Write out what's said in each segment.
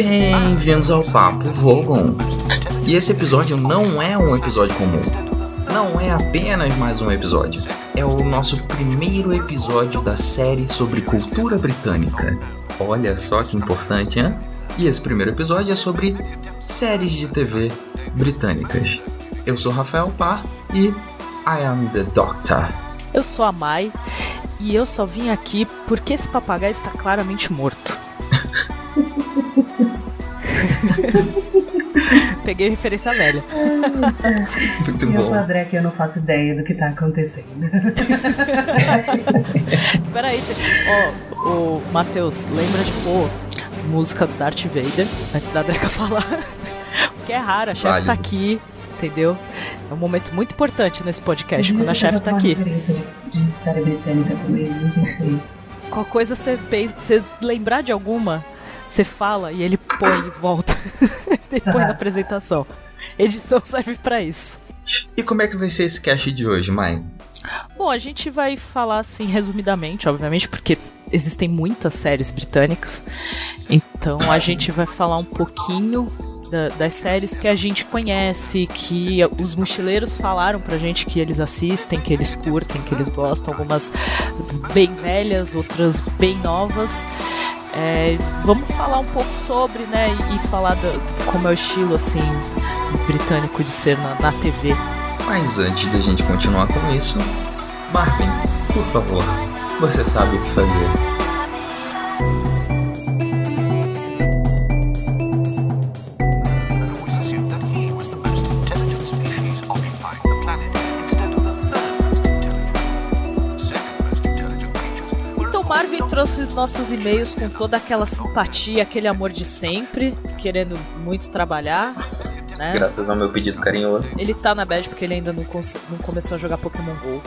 Bem-vindos ao Papo Vogon. E esse episódio não é um episódio comum. Não é apenas mais um episódio. É o nosso primeiro episódio da série sobre cultura britânica. Olha só que importante, hein? E esse primeiro episódio é sobre séries de TV britânicas. Eu sou Rafael Parr e I am the Doctor. Eu sou a Mai e eu só vim aqui porque esse papagaio está claramente morto. Peguei referência velha. Muito eu bom. sou a André que eu não faço ideia do que tá acontecendo. Peraí, ó, o Matheus, lembra de pôr música do Darth Vader antes da Dreca falar? Porque é raro, a chefe tá aqui, entendeu? É um momento muito importante nesse podcast quando a chefe tá aqui. referência De série britânica também, não sei. Qual coisa você fez, você lembrar de alguma, você fala e ele põe e volta. ele põe na apresentação. Edição serve pra isso. E como é que vai ser esse cast de hoje, Mai? Bom, a gente vai falar assim resumidamente, obviamente, porque existem muitas séries britânicas. Então a gente vai falar um pouquinho da- das séries que a gente conhece, que os mochileiros falaram pra gente que eles assistem, que eles curtem, que eles gostam, algumas bem velhas, outras bem novas. É, vamos falar um pouco sobre, né, e, falar da, como é o estilo assim britânico de ser na, na TV. Mas antes da gente continuar com isso, Marvin, por favor, você sabe o que fazer. Trouxe nossos e-mails com toda aquela simpatia, aquele amor de sempre, querendo muito trabalhar, né? Graças ao meu pedido carinhoso. Ele tá na bad porque ele ainda não, não começou a jogar Pokémon GO.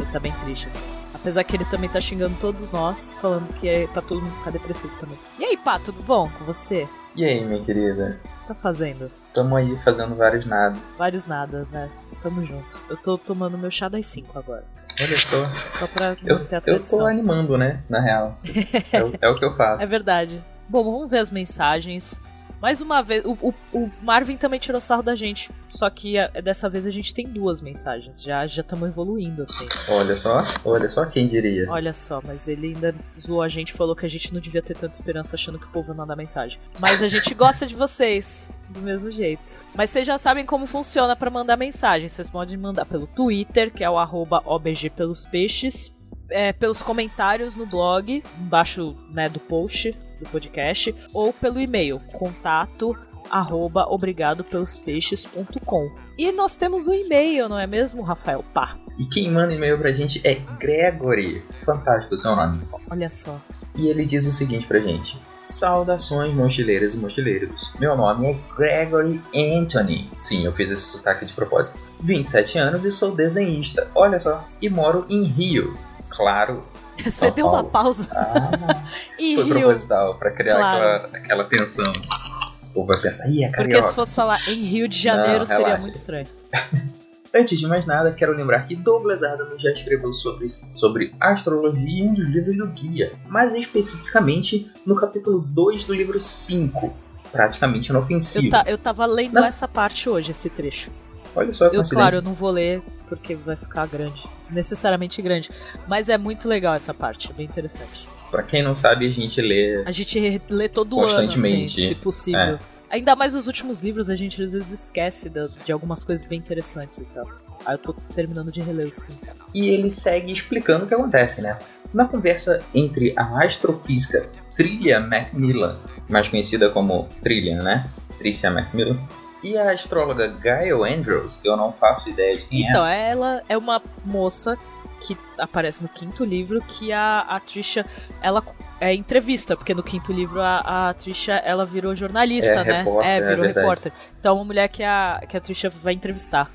ele tá bem triste, assim. Apesar que ele também tá xingando todos nós, falando que é, tá todo mundo ficar depressivo também. E aí, Pá, tudo bom com você? E aí, minha querida? O que tá fazendo? Tamo aí fazendo vários nada. Vários nadas, né? Tamo junto. Eu tô tomando meu chá das 5 agora. Olha só. Só pra Eu, eu tô animando, né? Na real. É, o- é o que eu faço. É verdade. Bom, vamos ver as mensagens. Mais uma vez, o, o- o Marvin também tirou sarro da gente. Só que a- dessa vez a gente tem duas mensagens. Já já estamos evoluindo, assim. Olha só, olha só quem diria. Olha só, mas ele ainda zoou a gente, falou que a gente não devia ter tanta esperança achando que o povo ia mandar mensagem. Mas a gente gosta de vocês, do mesmo jeito. Mas vocês já sabem como funciona pra mandar mensagem. Vocês podem mandar pelo Twitter, que é o arroba OBG pelos peixes. é, pelos comentários no blog, embaixo né, do post do podcast, ou pelo e-mail, contato arroba obrigadopelospeixes.com. E nós temos um e-mail, não é mesmo, Rafael? Pá, E quem manda e-mail pra gente é Gregory. Fantástico o seu nome. olha só. E ele diz o seguinte pra gente: Saudações, mochileiras e mochileiros. Meu nome é Gregory Anthony. Sim, eu fiz esse sotaque de propósito. 27 anos e sou desenhista. Olha só. E moro em Rio. Claro. Você deu uma pausa Ah, em foi Rio. proposital pra criar Claro. aquela, aquela tensão. O povo vai pensar, ih, é Porque carioca. se fosse falar em Rio de Janeiro Não, seria relaxa. muito estranho. Antes de mais nada, quero lembrar que Douglas Adams já escreveu sobre, sobre astrologia em um dos livros do guia, mas especificamente no capítulo 2 do livro 5, praticamente Eu, inofensivo. ta- eu tava lendo essa parte hoje, esse trecho. Olha só a Eu, coincidência. claro, eu não vou ler porque vai ficar grande. Desnecessariamente grande. Mas é muito legal essa parte, é bem interessante. Pra quem não sabe, a gente lê. A gente lê todo ano, Constantemente. assim, se possível. É. Ainda mais os últimos livros, a gente às vezes esquece da- de algumas coisas bem interessantes e tal. Aí eu tô terminando de reler o 5. E ele segue explicando o que acontece, né? Na conversa entre a astrofísica Trillia Macmillan, mais conhecida como Trillian, né? Tricia Macmillan, e a astróloga Gail Andrews, que eu não faço ideia de quem é. Então, ela é uma moça que aparece no quinto livro que a, a Trisha, ela é entrevista, porque no quinto livro a, a Trisha, ela virou jornalista, É, né? repórter, é, é virou verdade. repórter. Então, uma mulher que a, que a Trisha vai entrevistar.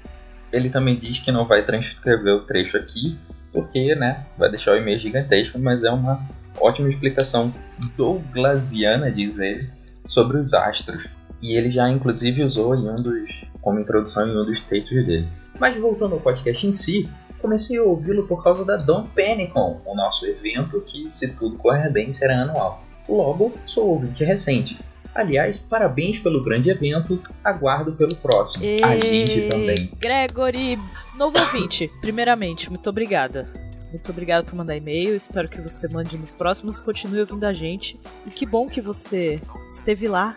Ele também diz que não vai transcrever o trecho aqui, porque, né, vai deixar o e-mail gigantesco, mas é uma ótima explicação douglasiana, diz ele, sobre os astros. E ele já, inclusive, usou em um dos, como introdução em um dos textos dele. Mas voltando ao podcast em si, comecei a ouvi-lo por causa da Dom Penicon, o nosso evento que, se tudo correr bem, será anual. Logo, sou ouvinte recente. Aliás, parabéns pelo grande evento, aguardo pelo próximo. A gente também. Gregory, novo ouvinte, primeiramente, muito obrigada. Muito obrigada por mandar e-mail, espero que você mande nos próximos, continue ouvindo a gente. E que bom que você esteve lá.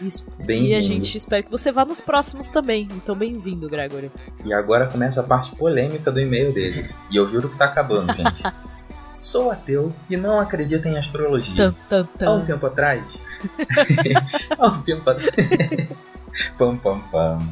E, es- e a gente espera que você vá nos próximos também. Então, bem-vindo, Gregory. E agora começa a parte polêmica do e-mail dele. E eu juro que tá acabando, gente. Sou ateu e não acredito em astrologia. Tan, tan, Há um tempo atrás. Há um tempo atrás. pam, pam, pam.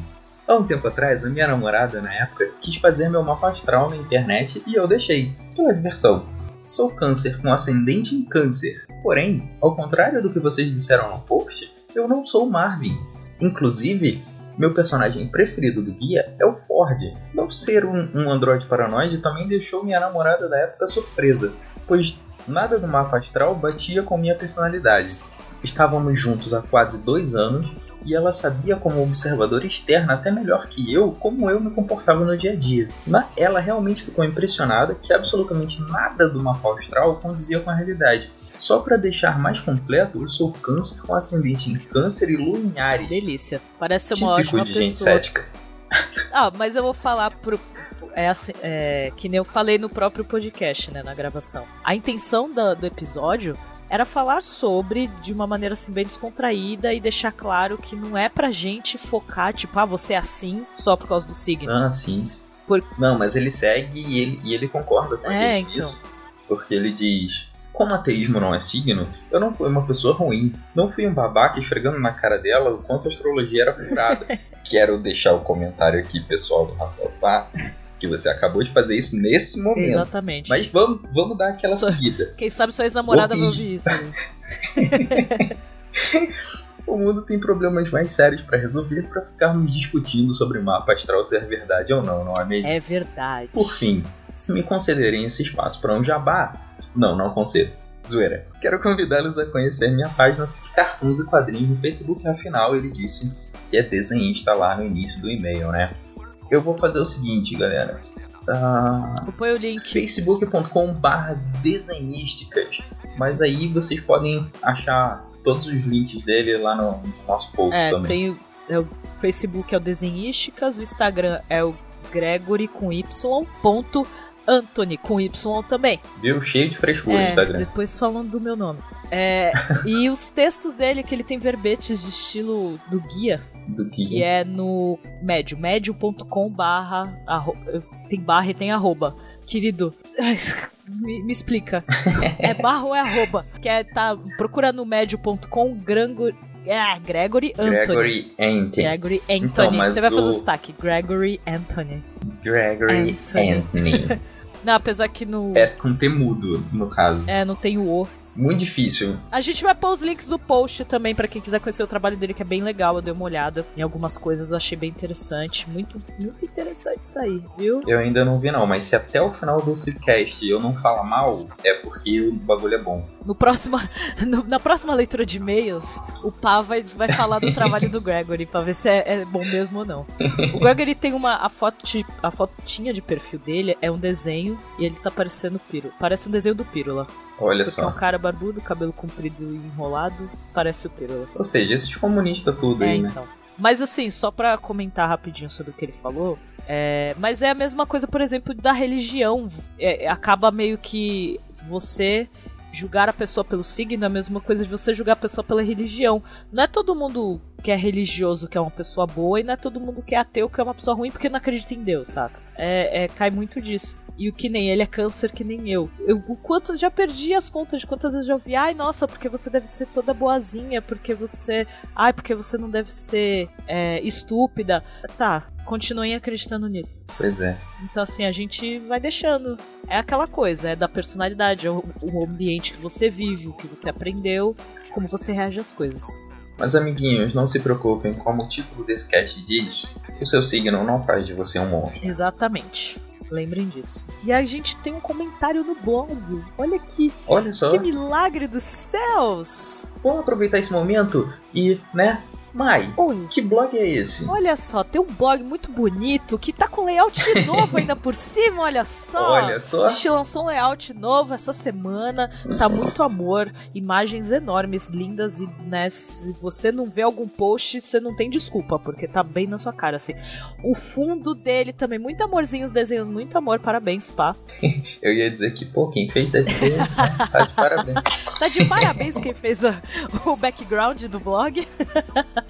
Há um tempo atrás, a minha namorada, na época, quis fazer meu mapa astral na internet e eu deixei, pela diversão. Sou câncer com ascendente em câncer. Porém, ao contrário do que vocês disseram no post, eu não sou Marvin. Inclusive, meu personagem preferido do guia é o Ford. Não ser um, um androide paranoide também deixou minha namorada da época surpresa, pois nada do mapa astral batia com minha personalidade. Estávamos juntos há quase dois anos e ela sabia como observadora externa até melhor que eu como eu me comportava no dia a dia. Ela realmente ficou impressionada que absolutamente nada do mapa astral condizia com a realidade. Só para deixar mais completo, eu sou câncer com ascendente em câncer e lua em Ares. Delícia. Parece ser uma Típico ótima de gente pessoa. cética. Ah, mas eu vou falar pro. É assim, é, que nem eu falei no próprio podcast, né, na gravação. A intenção da- do episódio era falar sobre de uma maneira assim bem descontraída e deixar claro que não é pra gente focar, tipo, ah, você é assim só por causa do signo. Ah, sim. Por- Não, mas ele segue e ele, e ele concorda com a É, gente então. nisso. Porque ele diz: Como ateísmo não é signo, eu não fui uma pessoa ruim. Não fui um babaca esfregando na cara dela o quanto a astrologia era furada. Quero deixar o comentário aqui, pessoal do Rafael Pá, que você acabou de fazer isso nesse momento. Exatamente. Mas vamos, vamos dar aquela Só- seguida. Quem sabe sua ex-namorada vai Corrige. ouvir isso. O mundo tem problemas mais sérios pra resolver pra ficarmos discutindo sobre mapa astral ser verdade ou não, não é mesmo? É verdade. Por fim, se me concederem esse espaço para um jabá, não, não concedo. Zoeira. Quero convidá-los a conhecer minha página de cartoons e quadrinhos no Facebook, afinal ele disse que é desenhista lá no início do e-mail, né? Eu vou fazer o seguinte, galera. Ponho o link. facebook.com barra desenhísticas. Mas aí vocês podem achar todos os links dele lá no nosso post É, também. tem o, é o Facebook é o Desenhísticas, o Instagram é o Gregory com Y, ponto Anthony com Y também. Viu? Cheio de frescura É, Instagram. depois falando do meu nome. É, e os textos dele, que ele tem verbetes de estilo do guia, Do que, que é no médio, médio.com barra, tem barra e tem arroba. Querido, me, me explica. É barra ou é arroba? Que é, tá, procura no médio.com Grango, é, Gregory Anthony. Gregory Anthony. Gregory Anthony. Então, Você vai fazer o o- sotaque. Gregory Anthony. Gregory Anthony. Anthony. Não, apesar que no. é com temudo, no caso. É, não tem o O. Muito difícil. A gente vai pôr os links do post também pra quem quiser conhecer o trabalho dele, que é bem legal. Eu dei uma olhada em algumas coisas, eu achei bem interessante. Muito, muito interessante isso aí, viu? Eu ainda não vi não, mas se até o final desse cast eu não falar mal, é porque o bagulho é bom. No próximo, no- na próxima leitura de e-mails, o Pá vai, vai falar do trabalho do Gregory pra ver se é, é bom mesmo ou não. O Gregory tem uma. A, foto, a fotinha de perfil dele é um desenho e ele tá parecendo Piro. Parece um desenho do Pírola. Olha Porque é um só. cara barbudo, cabelo comprido e enrolado, parece o Pírola. Ou seja, esses comunistas tudo É, aí, né? então. Mas assim, só pra comentar rapidinho sobre o que ele falou. é, mas é a mesma coisa, por exemplo, da religião. É, acaba meio que você julgar a pessoa pelo signo é a mesma coisa de você julgar a pessoa pela religião. Não é todo mundo que é religioso que é uma pessoa boa e não é todo mundo que é ateu que é uma pessoa ruim porque não acredita em Deus, saca? É, é, cai muito disso. E o que nem ele é câncer que nem eu. eu. O quanto já perdi as contas de quantas vezes eu já ouvi, ai nossa, porque você deve ser toda boazinha, porque você Ai, porque você não deve ser é, estúpida. Tá, continuem acreditando nisso. Pois é. Então, assim, a gente vai deixando. É aquela coisa, é da personalidade, é o, o ambiente que você vive, o que você aprendeu, como você reage às coisas. Mas amiguinhos, não se preocupem, como o título desse cast diz, o seu signo não faz de você um monstro. Exatamente. Lembrem disso. E a gente tem um comentário no blog. Olha aqui, Olha só, que milagre dos céus! vamos aproveitar esse momento e, né, Mai, Oi. que blog é esse? Olha só, tem um blog muito bonito que tá com layout novo ainda por cima, olha só. Olha só. A gente lançou um layout novo essa semana, tá muito amor, imagens enormes, lindas e, né, se você não vê algum post, você não tem desculpa, porque tá bem na sua cara, assim. O fundo dele também, muito amorzinhos, desenhando muito amor, parabéns, pá. Eu ia dizer que, pô, quem fez deve ter. tá de parabéns. Tá de parabéns quem fez a- o background do blog.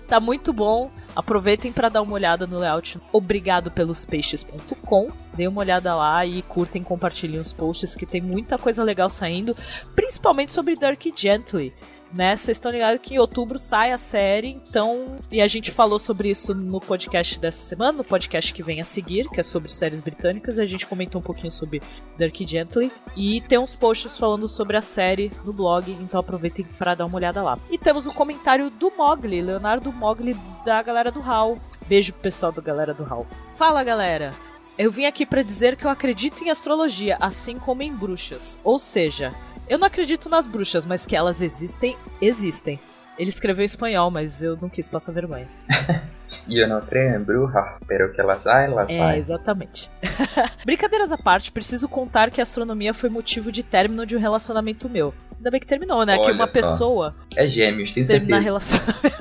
Tá muito bom. Aproveitem para dar uma olhada no layout obrigado pelos peixes.com. Dê uma olhada lá e curtem, compartilhem os posts que tem muita coisa legal saindo, principalmente sobre Dirk Gently. Né, vocês estão ligados que em outubro sai a série, então. E a gente falou sobre isso no podcast dessa semana, no podcast que vem a seguir, que é sobre séries britânicas. A gente comentou um pouquinho sobre Dirk Gently. E tem uns posts falando sobre a série no blog, então aproveitem para dar uma olhada lá. E temos o comentário do Mogli, Leonardo Mogli, da galera do HAL. Beijo pro pessoal da galera do HAL. Fala galera! Eu vim aqui para dizer que eu acredito em astrologia, assim como em bruxas. Ou seja, eu não acredito nas bruxas, mas que elas existem, existem. Ele escreveu em espanhol, mas eu não quis passar vergonha. Eu não creio em bruja, pero que las hay, las É, hay. exatamente. Brincadeiras à parte, preciso contar que a astronomia foi motivo de término de um relacionamento meu. Ainda bem que terminou, né? que Olha uma só. pessoa É gêmeos, tenho terminar certeza. relacionamento.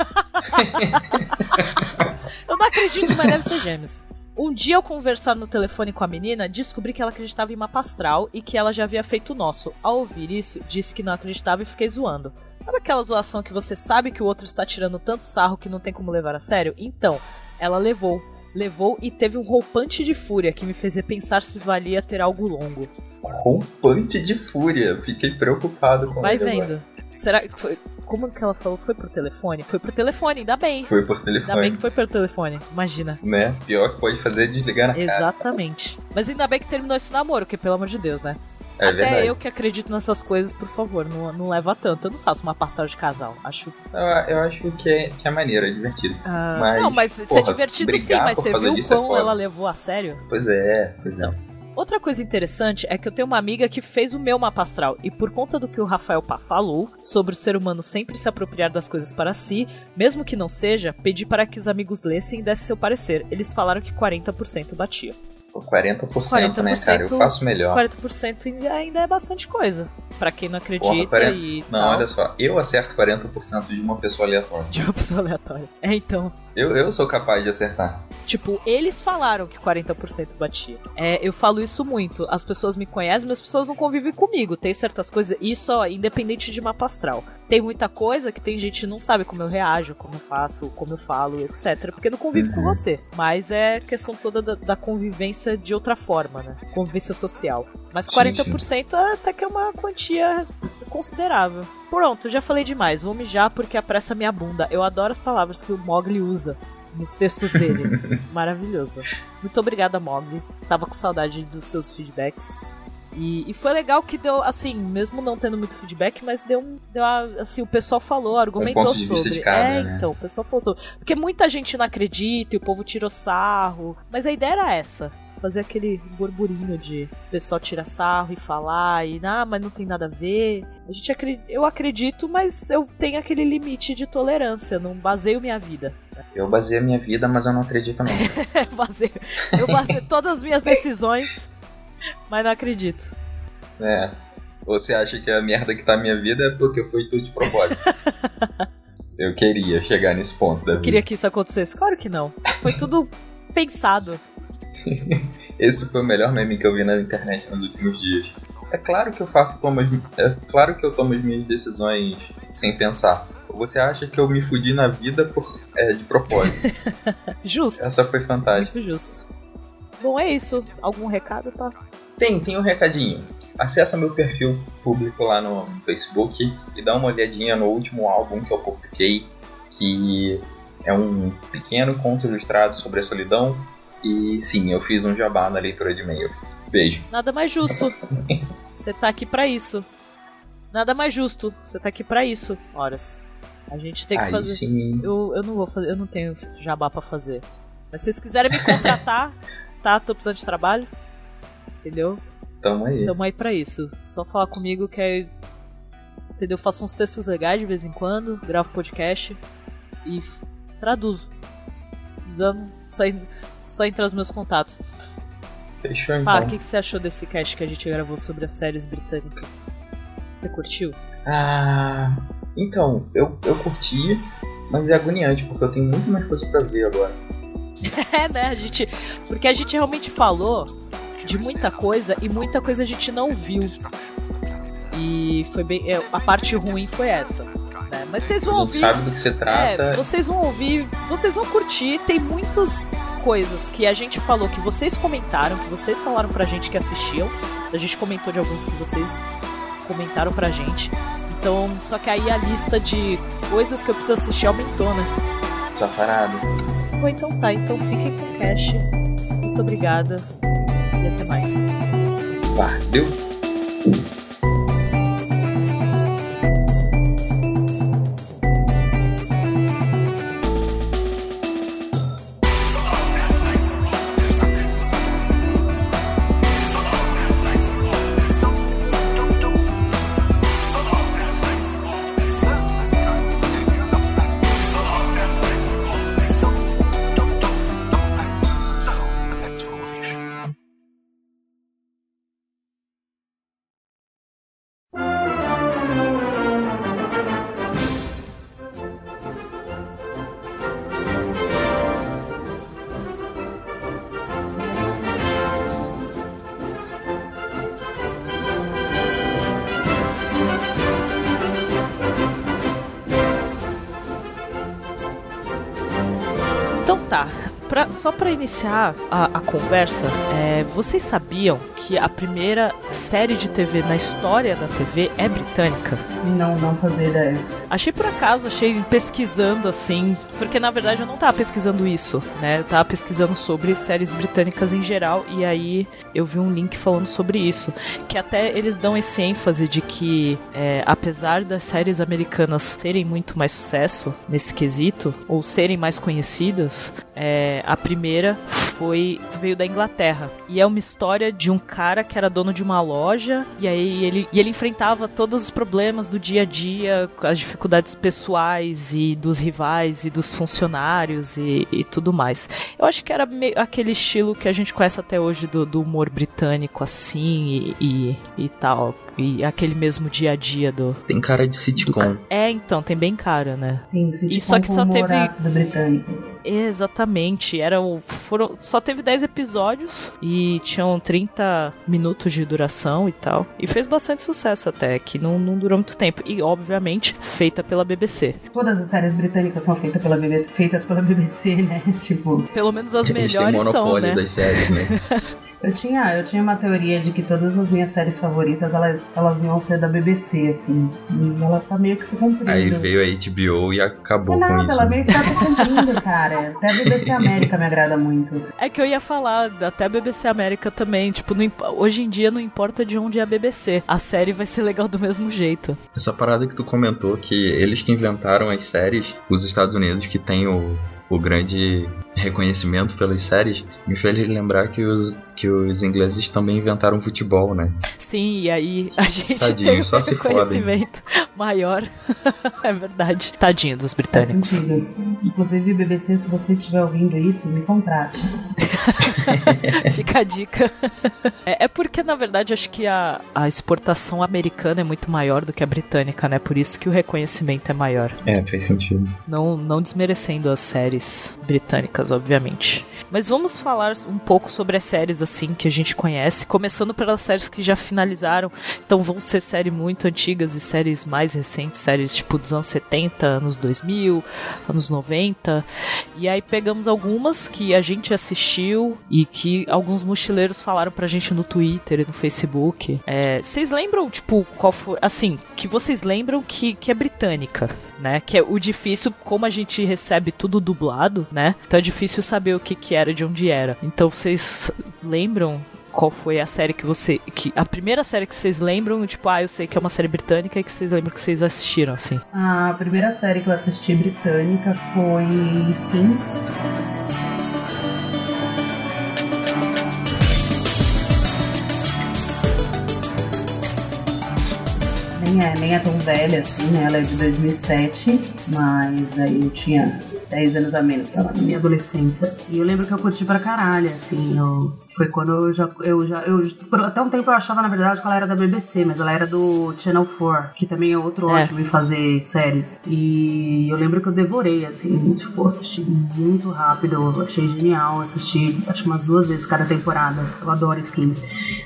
eu não acredito, mas deve ser gêmeos. Um dia eu conversando no telefone com a menina, descobri que ela acreditava em mapa astral e que ela já havia feito o nosso. Ao ouvir isso, disse que não acreditava e fiquei zoando. Sabe aquela zoação que você sabe que o outro está tirando tanto sarro que não tem como levar a sério? Então, ela levou. Levou e teve um roupante de fúria que me fez repensar se valia ter algo longo. Rompante de fúria. Fiquei preocupado com Vai ele agora. Será que foi. Como que ela falou? Foi por telefone? Foi por telefone, ainda bem. Foi por Ainda bem telefone. que foi pelo telefone. Imagina. Né? Pior que pode fazer é desligar na cara. Exatamente. Mas ainda bem que terminou esse namoro, que pelo amor de Deus, né? É Até verdade. eu que acredito nessas coisas, por favor, não, não leva tanto. Eu não faço uma pastel de casal. Acho. Eu, eu acho que é, que é maneiro, é divertido. Ah, Mas, não, mas isso é porra, divertido sim, mas você viu é como foda. ela levou a sério? Pois é, pois é. Outra coisa interessante é que eu tenho uma amiga que fez o meu mapa astral, e por conta do que o Rafael Pá falou sobre o ser humano sempre se apropriar das coisas para si, mesmo que não seja, pedi para que os amigos lessem e dessem seu parecer. Eles falaram que 40% batia. Pô, 40%, né, cara? Eu 40%, faço melhor. 40% ainda- ainda é bastante coisa. Pra quem não acredita Porra, 40 e Não, tal. olha só. Eu acerto 40% de uma pessoa aleatória. De uma pessoa aleatória. É, então. Eu, eu sou capaz de acertar. Tipo, eles falaram que 40% batia. É, eu falo isso muito. As pessoas me conhecem, mas as pessoas não convivem comigo. Tem certas coisas, isso ó, independente de mapa astral. Tem muita coisa que tem gente que não sabe como eu reajo, como eu faço, como eu falo, etc. Porque não convive com Uhum. você. Mas é questão toda da, da convivência de outra forma, né? Convivência social. Mas Sim, 40% até que é uma quantia considerável. Pronto, já falei demais. Vou mijar porque apressa minha bunda. Eu adoro as palavras que o Mogli usa nos textos dele. Maravilhoso. Muito obrigada, Mogli. Tava com saudade dos seus feedbacks. E, e foi legal que deu, assim, mesmo não tendo muito feedback, mas deu um. Deu assim, o pessoal falou, argumentou ponto de sobre. vista de cada, é, né? então, o pessoal falou sobre. Porque muita gente não acredita e o povo tirou sarro. Mas a ideia era essa. Fazer aquele burburinho de o pessoal tirar sarro e falar, e ah, mas não tem nada a ver. A gente eu acredito, mas eu tenho aquele limite de tolerância, não baseio minha vida. Eu baseio a minha vida, mas eu não acredito não. Eu baseio, eu baseio todas as minhas decisões, mas não acredito. É. Você acha que a merda que tá na minha vida é porque foi tudo de propósito. eu queria chegar nesse ponto da vida. Queria que isso acontecesse? Claro que não. Foi tudo pensado. Esse foi o melhor meme que eu vi na internet nos últimos dias. É claro que eu faço tomo as- é claro que eu tomo as minhas decisões sem pensar. Você acha que eu me fudi na vida por é, de propósito? Justo. Essa foi fantástica. Muito justo. Bom, é isso. Algum recado, tá? Tem, tem um recadinho. Acessa meu perfil público lá no Facebook e dá uma olhadinha no último álbum que eu publiquei, que é um pequeno conto ilustrado sobre a solidão. E sim, eu fiz um jabá na leitura de e-mail. Beijo. Nada mais justo. Você tá aqui pra isso. Nada mais justo. Você tá aqui pra isso, horas. A gente tem que Aí fazer. sim. Eu, eu não vou fazer, eu não tenho jabá pra fazer. Mas se vocês quiserem me contratar, tá? Tô precisando de trabalho. Entendeu? Tamo aí. Tamo aí pra isso. Só falar comigo que é. Entendeu? Faço uns textos legais de vez em quando, gravo podcast e Traduzo. Precisando en- só entrar nos meus contatos. Fechou Ah, então. o que, que você achou desse cast que a gente gravou sobre as séries britânicas? Você curtiu? Ah, então, eu, eu curti, mas é agoniante, porque eu tenho muito mais coisa pra ver agora. É, né? A gente. Porque a gente realmente falou de muita coisa e muita coisa a gente não viu. E foi bem. é, A parte ruim foi essa. Né? Mas vocês A vão gente ouvir. sabe do que se É, trata. vocês vão ouvir, vocês vão curtir. Tem muitas coisas que a gente falou, que vocês comentaram, que vocês falaram pra gente que assistiam. A gente comentou de alguns que vocês comentaram pra gente. Então, só que aí a lista de coisas que eu preciso assistir aumentou, né? Safarado. Bom, então tá. Então fiquem com o cash. Muito obrigada e até mais. Valeu. Pra iniciar a, a conversa, é, vocês sabiam que a primeira série de TV na história da TV é britânica? Não, não fazer ideia. Achei por acaso, achei pesquisando assim, porque na verdade eu não tava pesquisando isso, né? Eu tava pesquisando sobre séries britânicas em geral e aí eu vi um link falando sobre isso, que até eles dão esse ênfase de que é, apesar das séries americanas terem muito mais sucesso nesse quesito ou serem mais conhecidas, é, a primeira foi veio da Inglaterra e é uma história de um cara que era dono de uma loja e aí ele, e ele enfrentava todos os problemas do dia a dia, as dificuldades pessoais e dos rivais e dos funcionários e, e tudo mais. Eu acho que era aquele estilo que a gente conhece até hoje do, do humor britânico assim e, e, e tal. E aquele mesmo dia a dia do. Tem cara de sitcom. É, então, tem bem cara, né? Sim, se E só que só teve- ácido britânico. Exatamente. Era o, foram, só teve 10 episódios e tinham 30 minutos de duração e tal. E fez bastante sucesso até, que não, não durou muito tempo. E, obviamente, feita pela BBC. Todas as séries britânicas são feitas pela BBC, feitas pela BBC, né? Tipo, Pelo menos as melhores são, monopólio né? das séries, né? eu tinha, eu tinha uma teoria de que todas as minhas séries favoritas, elas, elas iam ser da BBC, assim. E ela tá meio que se cumprindo. Aí veio a HBO e acabou Não é com nada, isso. ela meio que tá se cumprindo, cara. Até a BBC América me agrada muito. É que eu ia falar, até a BBC América também. Tipo, não imp- hoje em dia não importa de onde é a BBC. A série vai ser legal do mesmo jeito. Essa parada que tu comentou, que eles que inventaram as séries dos Estados Unidos, que tem o, o grande reconhecimento pelas séries, me fez lembrar que os, que os ingleses também inventaram futebol, né? Sim, e aí a gente Tadinho, tem um só se fodem. reconhecimento maior. é verdade. Tadinho dos Faz britânicos. sentido. Inclusive, BBC, se você estiver ouvindo isso, me contrate. Fica a dica. É, é porque, na verdade, acho que a, a exportação americana é muito maior do que a britânica, né? Por isso que o reconhecimento é maior. É, faz sentido. Não, não desmerecendo as séries britânicas, obviamente. Mas vamos falar um pouco sobre as séries assim que a gente conhece, começando pelas séries que já finalizaram. Então vão ser séries muito antigas e séries mais recentes, séries tipo dos anos 70, anos 2000, anos 90. E aí pegamos algumas que a gente assistiu e que alguns mochileiros falaram pra gente no Twitter e no Facebook. É, vocês lembram, tipo, qual foi. Assim, que vocês lembram que, que é britânica, né? Que é o difícil, como a gente recebe tudo dublado, né? Então é difícil saber o que, que era de onde era. Então vocês lembram qual foi a série que você. que A primeira série que vocês lembram, tipo, ah, eu sei que é uma série britânica e que vocês lembram que vocês assistiram, assim. A primeira série que eu assisti britânica foi Skins. Nem é, nem é tão velha assim, né? Ela é de 2007, mas aí eu tinha 10 anos a menos, tava na minha adolescência. E eu lembro que eu curti pra caralho, assim, eu, foi quando eu já, eu já, eu, por até um tempo eu achava, na verdade, que ela era da BBC, mas ela era do Channel 4, que também é outro É. ótimo em fazer séries. E eu lembro que eu devorei, assim, tipo, assisti muito rápido, achei genial, assisti acho umas duas vezes cada temporada. Eu adoro Skins.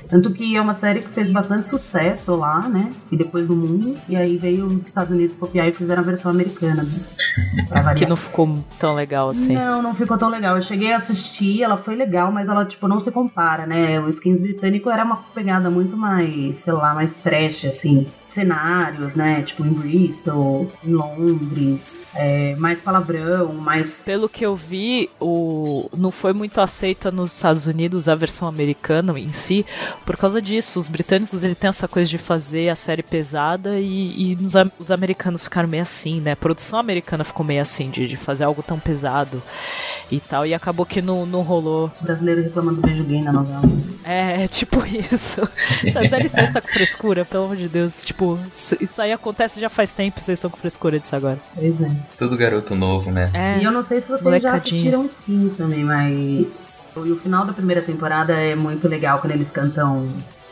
Tanto que é uma série que fez bastante sucesso lá, né? E depois no mundo. E aí veio os Estados Unidos copiar e fizeram a versão americana. Né? Que não ficou tão legal assim. Não, não ficou tão legal. Eu cheguei a assistir, ela foi legal, mas ela, tipo, não se compara, né? O Skins britânico era uma pegada muito mais, sei lá, mais trash, assim. Cenários, né? Tipo, em Bristol, em Londres, é, mais palavrão, mais. Pelo que eu vi, o... não foi muito aceita nos Estados Unidos a versão americana em si, por causa disso. Os britânicos ele tem essa coisa de fazer a série pesada e, e nos os americanos ficaram meio assim, né? A produção americana ficou meio assim, de, de fazer algo tão pesado e tal, e acabou que não, não rolou. Os brasileiros reclamando do beijo gay na novela. É, tipo isso. Dá licença, tá com frescura, pelo amor de Deus. Tipo, isso isso aí acontece já faz tempo, vocês estão com frescura disso agora. Pois é. Tudo garoto novo, né? É. E eu não sei se vocês já assistiram Skins também, mas. E o final da primeira temporada é muito legal quando eles cantam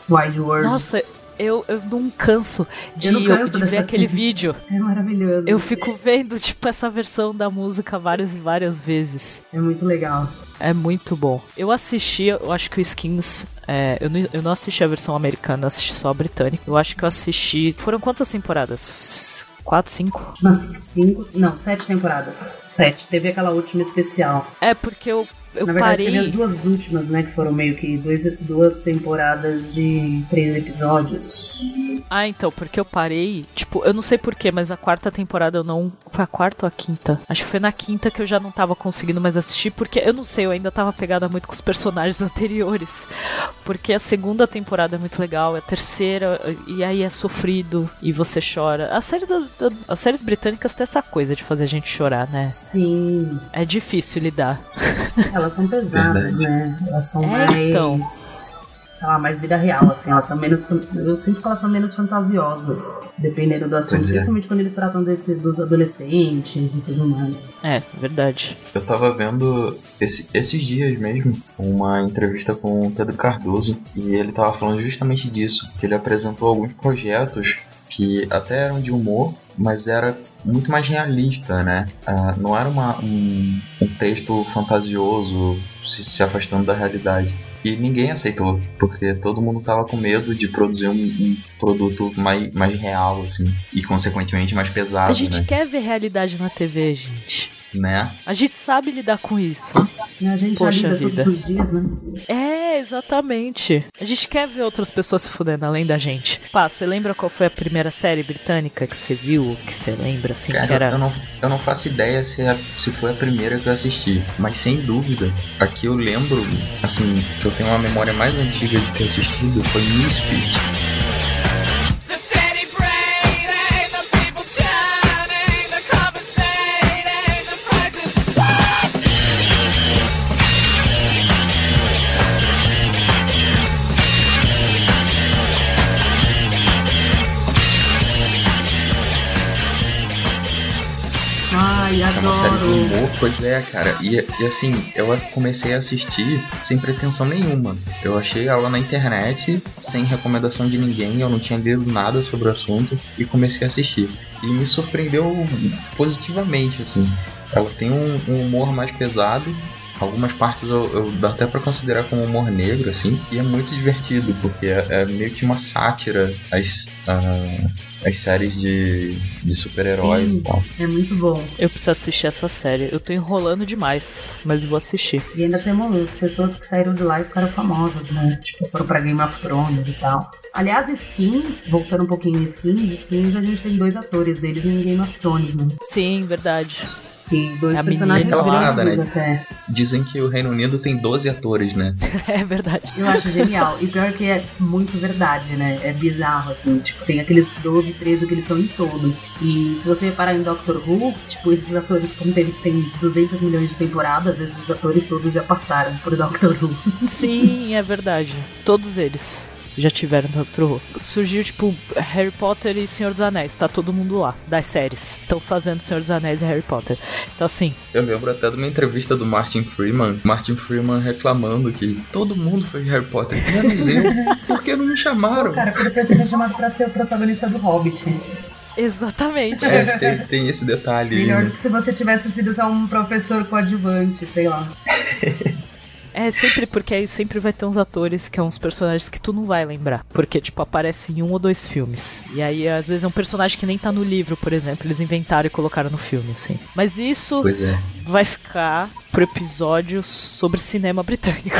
Wide World. Nossa, eu, eu não canso de, Eu não canso de ver aquele cena. vídeo. É maravilhoso. Eu fico vendo, tipo, essa versão da música várias e várias vezes. É muito legal. É muito bom. Eu assisti, eu acho que o Skins. é, eu, não, eu não assisti a versão americana, assisti só a britânica. Eu acho que eu assisti. Foram quantas temporadas? Quatro, cinco? Umas cinco. Não, sete temporadas. Sete. Teve aquela última especial. É porque eu, eu Na verdade, teve as parei. duas últimas, né? Que foram meio que dois, duas temporadas de três episódios. Ah, então, porque eu parei. Tipo, eu não sei porquê, mas a quarta temporada eu não. Foi a quarta ou a quinta? Acho que foi na quinta que eu já não tava conseguindo mais assistir, porque eu não sei, eu ainda tava pegada muito com os personagens anteriores. Porque a segunda temporada é muito legal, a terceira, e aí é sofrido e você chora. A série da- da- as séries britânicas tem essa coisa de fazer a gente chorar, né? Sim. É difícil lidar. Elas são pesadas, Verdade. né? Elas são É, mais. então. Sei lá, mais vida real, assim. Elas são menos. Eu sinto que elas são menos fantasiosas. Dependendo do assunto. É. Principalmente quando eles tratam desse, dos adolescentes e tudo mais. É, verdade. Eu tava vendo esse- esses dias mesmo uma entrevista com o Pedro Cardoso e ele tava falando justamente disso, que ele apresentou alguns projetos que até eram de humor, mas era muito mais realista, né? Ah, não era uma- um, um texto fantasioso se, se afastando da realidade. E ninguém aceitou, porque todo mundo tava com medo de produzir um, um produto mais, mais real, assim, e consequentemente mais A pesado, gente né? quer ver realidade na TV, gente. Né? A gente sabe lidar com isso. E a gente Poxa já lida vida. todos os dias, né? É, exatamente. A gente quer ver outras pessoas se fudendo além da gente. Pá, você lembra qual foi a primeira série britânica que você viu? Que você lembra, assim, que Cara, era. eu, não, eu não faço ideia se, é- se foi a primeira que eu assisti, mas sem dúvida, aqui eu lembro, assim, que eu tenho uma memória mais antiga de ter assistido foi Misfit. É uma série de humor, pois é, cara. E, e assim, eu comecei a assistir sem pretensão nenhuma. Eu achei ela na internet, sem recomendação de ninguém, eu não tinha lido nada sobre o assunto e comecei a assistir. E me surpreendeu positivamente, assim. Ela tem um, um humor mais pesado. Algumas partes eu, eu dá até pra considerar como humor negro, assim, e é muito divertido, porque é, é meio que uma sátira às, ah, às séries de, de super-heróis e tal. É muito bom. Eu preciso assistir essa série. Eu tô enrolando demais, mas vou assistir. E ainda temos pessoas que saíram de lá e ficaram famosas, né? Tipo, foram pra Game of Thrones e tal. Aliás, Skins, voltando um pouquinho em Skins, Skins a gente tem dois atores deles em Game of Thrones, né? Sim, verdade. E dois personagens grandes né? até. Dizem que o Reino Unido tem 12 atores, né? É verdade. Eu acho genial. E pior que é muito verdade, né? É bizarro, assim. Tipo, tem aqueles 12, 13 que eles estão em todos. E se você reparar em Doctor Who, tipo, esses atores, como teve, tem 200 milhões de temporadas, esses atores todos já passaram por Doctor Who. Sim, é verdade. Todos eles. Já tiveram no Doctor Who. Surgiu, tipo, Harry Potter e Senhor dos Anéis. Tá todo mundo lá, das séries. Estão fazendo Senhor dos Anéis e Harry Potter. Então, assim, Eu lembro até de uma entrevista do Martin Freeman. Martin Freeman reclamando que todo mundo fez Harry Potter, menos eu. Por que não me chamaram? Cara, podia ter sido chamado pra ser o protagonista do Hobbit. exatamente. É, tem, tem esse detalhe aí. Melhor né? do que se você tivesse sido só um professor coadjuvante, sei lá. É sempre porque aí sempre vai ter uns atores que são uns personagens que tu não vai lembrar. Porque, tipo, aparece em um ou dois filmes. E aí, às vezes, é um personagem que nem tá no livro, por exemplo. Eles inventaram e colocaram no filme, assim. Mas isso Pois é. vai ficar pro episódio sobre cinema britânico.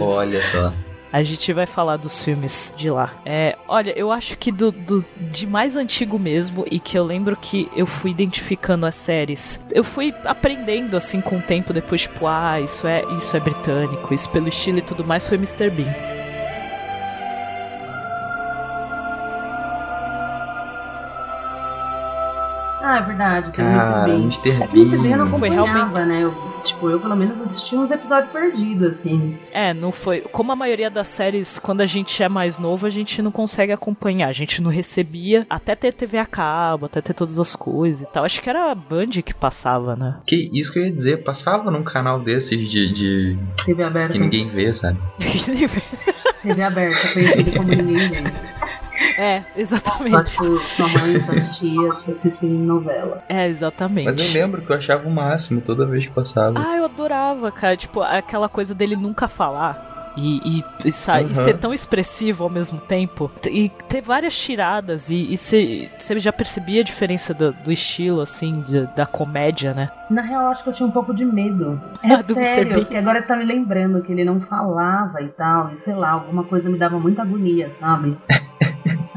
Olha só. A gente vai falar dos filmes de lá. É, olha, eu acho que do, do- de mais antigo mesmo, e que eu lembro que eu fui identificando as séries. Eu fui aprendendo assim com o tempo, depois, tipo, ah, isso é, isso é britânico, isso pelo estilo e tudo mais, foi Mr. Bean. Ah, é verdade. Tem Cara, o Mr. Bean. Mr. É que o Mr. Bean não. Foi acompanhava, né? Eu, tipo, eu pelo menos assisti uns episódios perdidos, assim. É, não foi. Como a maioria das séries, quando a gente é mais novo, a gente não consegue acompanhar. A gente não recebia até ter TV a cabo, até ter todas as coisas e tal. Acho que era a Band que passava, né? Que isso que eu ia dizer, passava num canal desses de, de TV aberta. que ninguém vê, sabe? TV aberta, conhecido como ninguém vê. é, exatamente. sua mãe, suas tias que assistem novela. É, exatamente. Mas eu lembro que eu achava o máximo toda vez que passava. Ah, eu adorava, cara. Tipo, aquela coisa dele nunca falar. E, e, e sa- e ser tão expressivo ao mesmo tempo. E ter várias tiradas. E você já percebia a diferença do, do estilo, assim, de- da comédia, né? Na real, acho que eu tinha um pouco de medo. É Ah, do Mr. sério, porque agora tá me lembrando que ele não falava e tal, e sei lá, alguma coisa me dava muita agonia, sabe?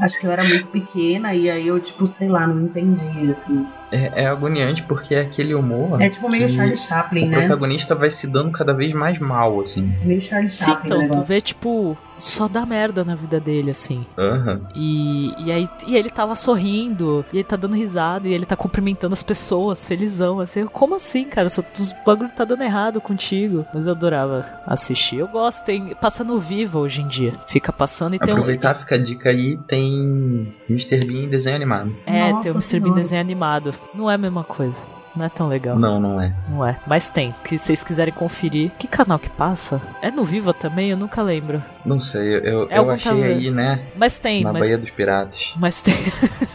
acho que eu era muito pequena e aí eu, tipo, sei lá, não entendi, assim. É, é agoniante porque é aquele humor. É tipo meio Charlie Chaplin, O né? protagonista vai se dando cada vez mais mal, assim. Meio Charlie Sim, Chaplin. o então, tu negócio. vê, tipo, só dá merda na vida dele, assim. Aham. E, e aí e ele tá lá sorrindo, e ele tá dando risada, e ele tá cumprimentando as pessoas, felizão, assim. Como assim, cara? Só, os bagulho tá dando errado contigo. Mas eu adorava assistir. Eu gosto, tem. Passa no Viva hoje em dia. Fica passando e tem um. Aproveitar, fica a dica aí, tem Mr. Bean em desenho animado. É, Nossa tem o Mr. Bean desenho animado. Não é a mesma coisa. Não é tão legal. Não, não é. Não é. Mas tem. Que vocês quiserem conferir. Que canal que passa? É no Viva também? Eu nunca lembro. Não sei, eu, eu, É eu achei canal. aí, né? Mas tem, na mas. Baía dos Piratas. Mas tem.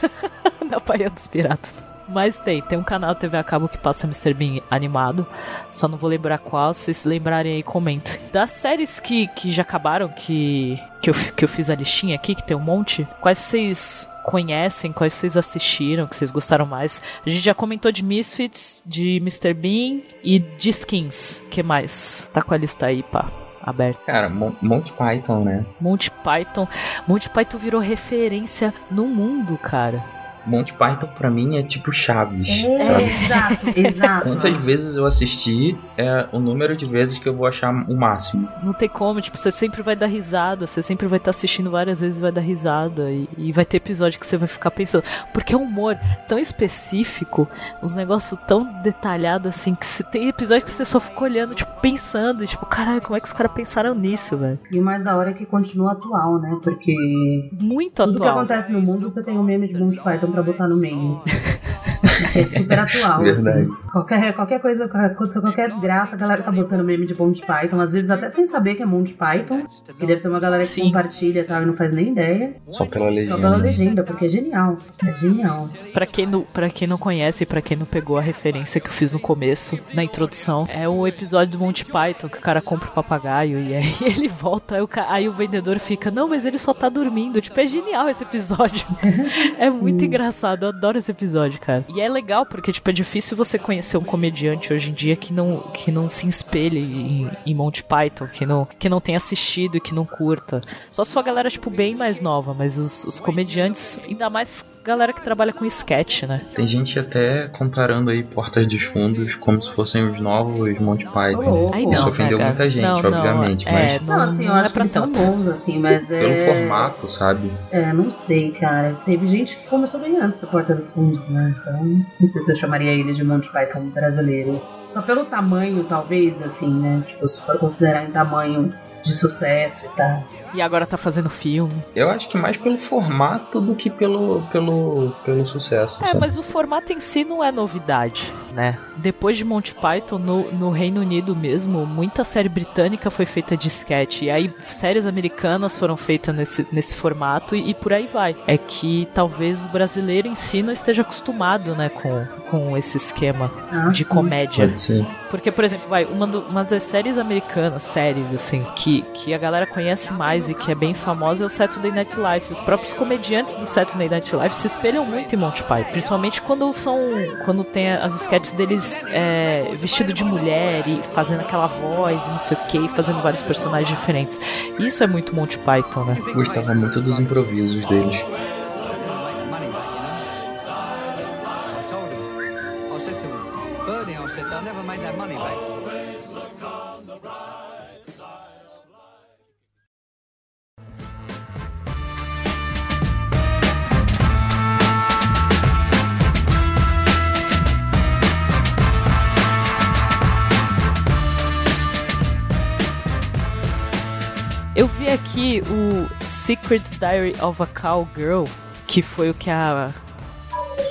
Na Baía dos Piratas. Mas tem, tem um canal TV a cabo que passa Mr. Bean animado. Só não vou lembrar qual, se vocês se lembrarem aí, comentem. Das séries que, que já acabaram, que, que, eu, que eu fiz a listinha aqui, que tem um monte, quais vocês conhecem, quais vocês assistiram, que vocês gostaram mais? A gente já comentou de Misfits, de Mr. Bean e de Skins. que mais? Tá com a lista aí, pá, aberta. Cara, Mon Monty Python, né? Monty Python. Monty Python virou referência no mundo, cara. Monty Python pra mim é tipo Chaves, É, sabe? exato, exato. Quantas vezes eu assisti é o número de vezes que eu vou achar o máximo. Não tem como, tipo, você sempre vai dar risada, você sempre vai estar assistindo várias vezes e vai dar risada. E, e vai ter episódio que você vai ficar pensando. Porque é um humor tão específico, uns negócios tão detalhados assim, que você tem episódio que você só fica olhando, tipo, pensando, e, tipo, caralho, como é que os caras pensaram nisso, velho? E o mais da hora é que continua atual, né? Porque Muito tudo que atual. acontece no mundo você tem um meme de Monty Python pra botar no meio. É super atual. Verdade. Assim. Qualquer, qualquer coisa, aconteceu qualquer desgraça, a galera tá botando meme de Monty Python, às vezes até sem saber que é Monty Python. Que deve ter uma galera que Sim. compartilha e tal e não faz nem ideia. Só pela legenda. Só pela legenda, porque é genial. É genial. Pra quem, não, pra quem não conhece e pra quem não pegou a referência que eu fiz no começo, na introdução, é o episódio do Monty Python que o cara compra o papagaio e aí ele volta, aí o, aí o vendedor fica, não, mas ele só tá dormindo. Tipo, é genial esse episódio. é muito engraçado, eu adoro esse episódio, cara. E é legal porque, tipo, é difícil você conhecer um comediante hoje em dia que não, que não se espelhe em, em Monty Python, que não, que não tenha assistido e que não curta. Só se for a galera, tipo, bem mais nova, mas os, os comediantes, ainda mais galera que trabalha com sketch, né? Tem gente até comparando aí Portas dos Fundos como se fossem os novos Monty Ô, Python. Aí Isso não, ofendeu cara. muita gente, Não, não, obviamente, é, mas Não, assim, eu não acho é que pra eles são tanto. bons, assim, mas pelo é... formato, sabe? É, não sei, cara. Teve gente que começou bem antes da Porta dos Fundos, né? Então, não sei se eu chamaria ele de Monty Python brasileiro. Só pelo tamanho, talvez, assim, né? Tipo, se for considerar em tamanho de sucesso e tal. E agora tá fazendo filme. Eu acho que mais pelo formato do que pelo, pelo, pelo sucesso. É, sabe? mas o formato em si não é novidade, né? Depois de Monty Python, no, no Reino Unido mesmo, muita série britânica foi feita de sketch. E aí, séries americanas foram feitas nesse, nesse formato e, e por aí vai. É que talvez o brasileiro em si não esteja acostumado, né, com, com esse esquema Ah, de sim. comédia. Pode ser. Porque, por exemplo, vai, uma, do- uma das séries americanas, séries, assim, que, que a galera conhece mais e que é bem famosa é o Saturday Night Live. Os próprios comediantes do Saturday Night Live se espelham muito em Monty Python. Principalmente quando são. Quando tem as sketches deles é, vestido de mulher e fazendo aquela voz não sei o que, fazendo vários personagens diferentes. Isso é muito Monty Python, né? Gostava muito dos improvisos deles. Aqui o Secret Diary of a Cowgirl, que foi o que a.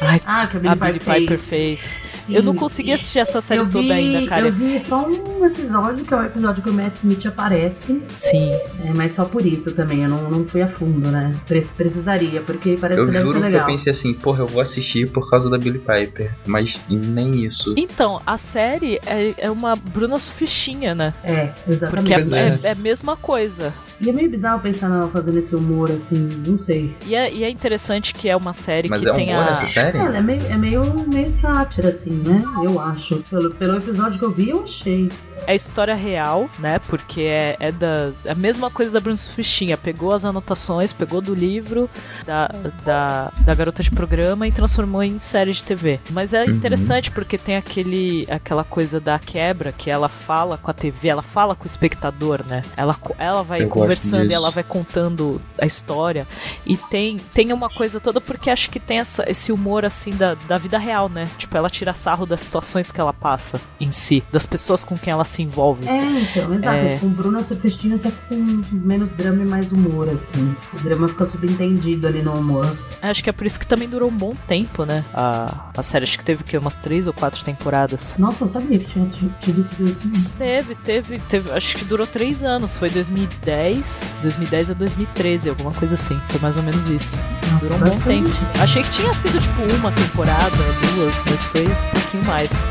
Ai, Ah, que a a Billie Billie Piper Piper fez. fez. Eu não consegui assistir essa série eu vi, toda ainda, cara. Eu vi só um episódio, que é o episódio que o Matt Smith aparece. Sim. É, mas só por isso também, eu não, não fui a fundo, né? Pre- precisaria, porque parece Eu que deve juro ser que eu legal. pensei assim, porra, eu vou assistir por causa da Billie Piper. Mas nem isso. Então, a série é, é uma Bruna Sufistinha, né? É, Porque exatamente. é, Pois é. é- é a mesma coisa. E é meio bizarro pensar nela fazendo esse humor, assim, não sei. E é, e é interessante que é uma série Mas que é tem humor a. essa série? Ela é meio, é meio, meio sátira, assim, né? Eu acho. Pelo, pelo episódio que eu vi, eu achei. É história real, né? Porque é, é da a mesma coisa da Bruna Sufistinha. Pegou as anotações, pegou do livro da, da, da garota de programa e transformou em série de TV. Mas é Uhum. interessante porque tem aquele aquela coisa da quebra que ela fala com a TV, ela fala com o espectador, né? Ela, ela vai Eu conversando e ela vai contando a história. E tem, tem uma coisa toda porque acho que tem essa, esse humor assim da, da vida real, né? Tipo, ela tira sarro das situações que ela passa em si, das pessoas com quem ela se envolve. É, então, exato. É. Tipo, um Bruno Sufistinha só que com menos drama e mais humor, assim. O drama fica subentendido ali no humor. Acho que é por isso que também durou um bom tempo, né? A, a série acho que teve o quê? umas três ou quatro temporadas. Nossa, eu sabia que tinha tido tudo isso. Teve, teve, teve, acho que durou três anos, foi 2010, 2010 a 2013, alguma coisa assim, foi mais ou menos isso. Durou um bom tempo. Achei que tinha sido tipo uma temporada, duas, mas foi um pouquinho mais.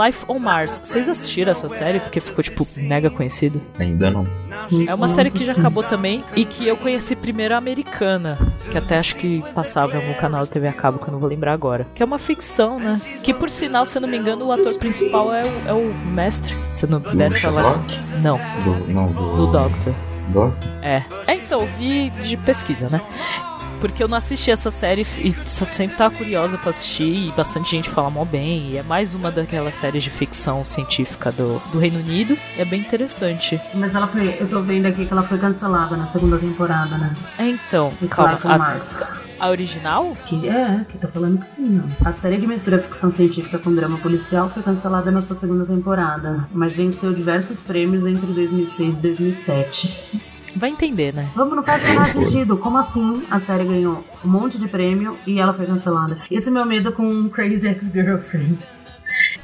Life on Mars. Vocês assistiram essa série? Porque ficou, tipo, mega conhecida. Ainda não. É uma série que já acabou também e que eu conheci primeiro a americana, que até acho que passava em algum canal de TV a cabo, que eu não vou lembrar agora. Que é uma ficção, né? Que por sinal, se eu não me engano, o ator principal é o, é o mestre se não, Do dessa lá. Não, Do, não, do... do Doctor. É. É, então, vi de pesquisa, né? Porque eu não assisti essa série e sempre tava curiosa pra assistir e bastante gente fala mó bem. E é mais uma daquelas séries de ficção científica do, do Reino Unido. É bem interessante. Mas ela foi. Eu tô vendo aqui que ela foi cancelada na segunda temporada, né? É, então, Esse calma. A, a original? Que é, que tá falando que sim, ó. A série que mistura ficção científica com drama policial foi cancelada na sua segunda temporada, mas venceu diversos prêmios entre 2006 e 2007. Vai entender, né? Vamos, não faz menor sentido. Como assim a série ganhou um monte de prêmio e ela foi cancelada? Esse é meu medo com Crazy Ex-Girlfriend.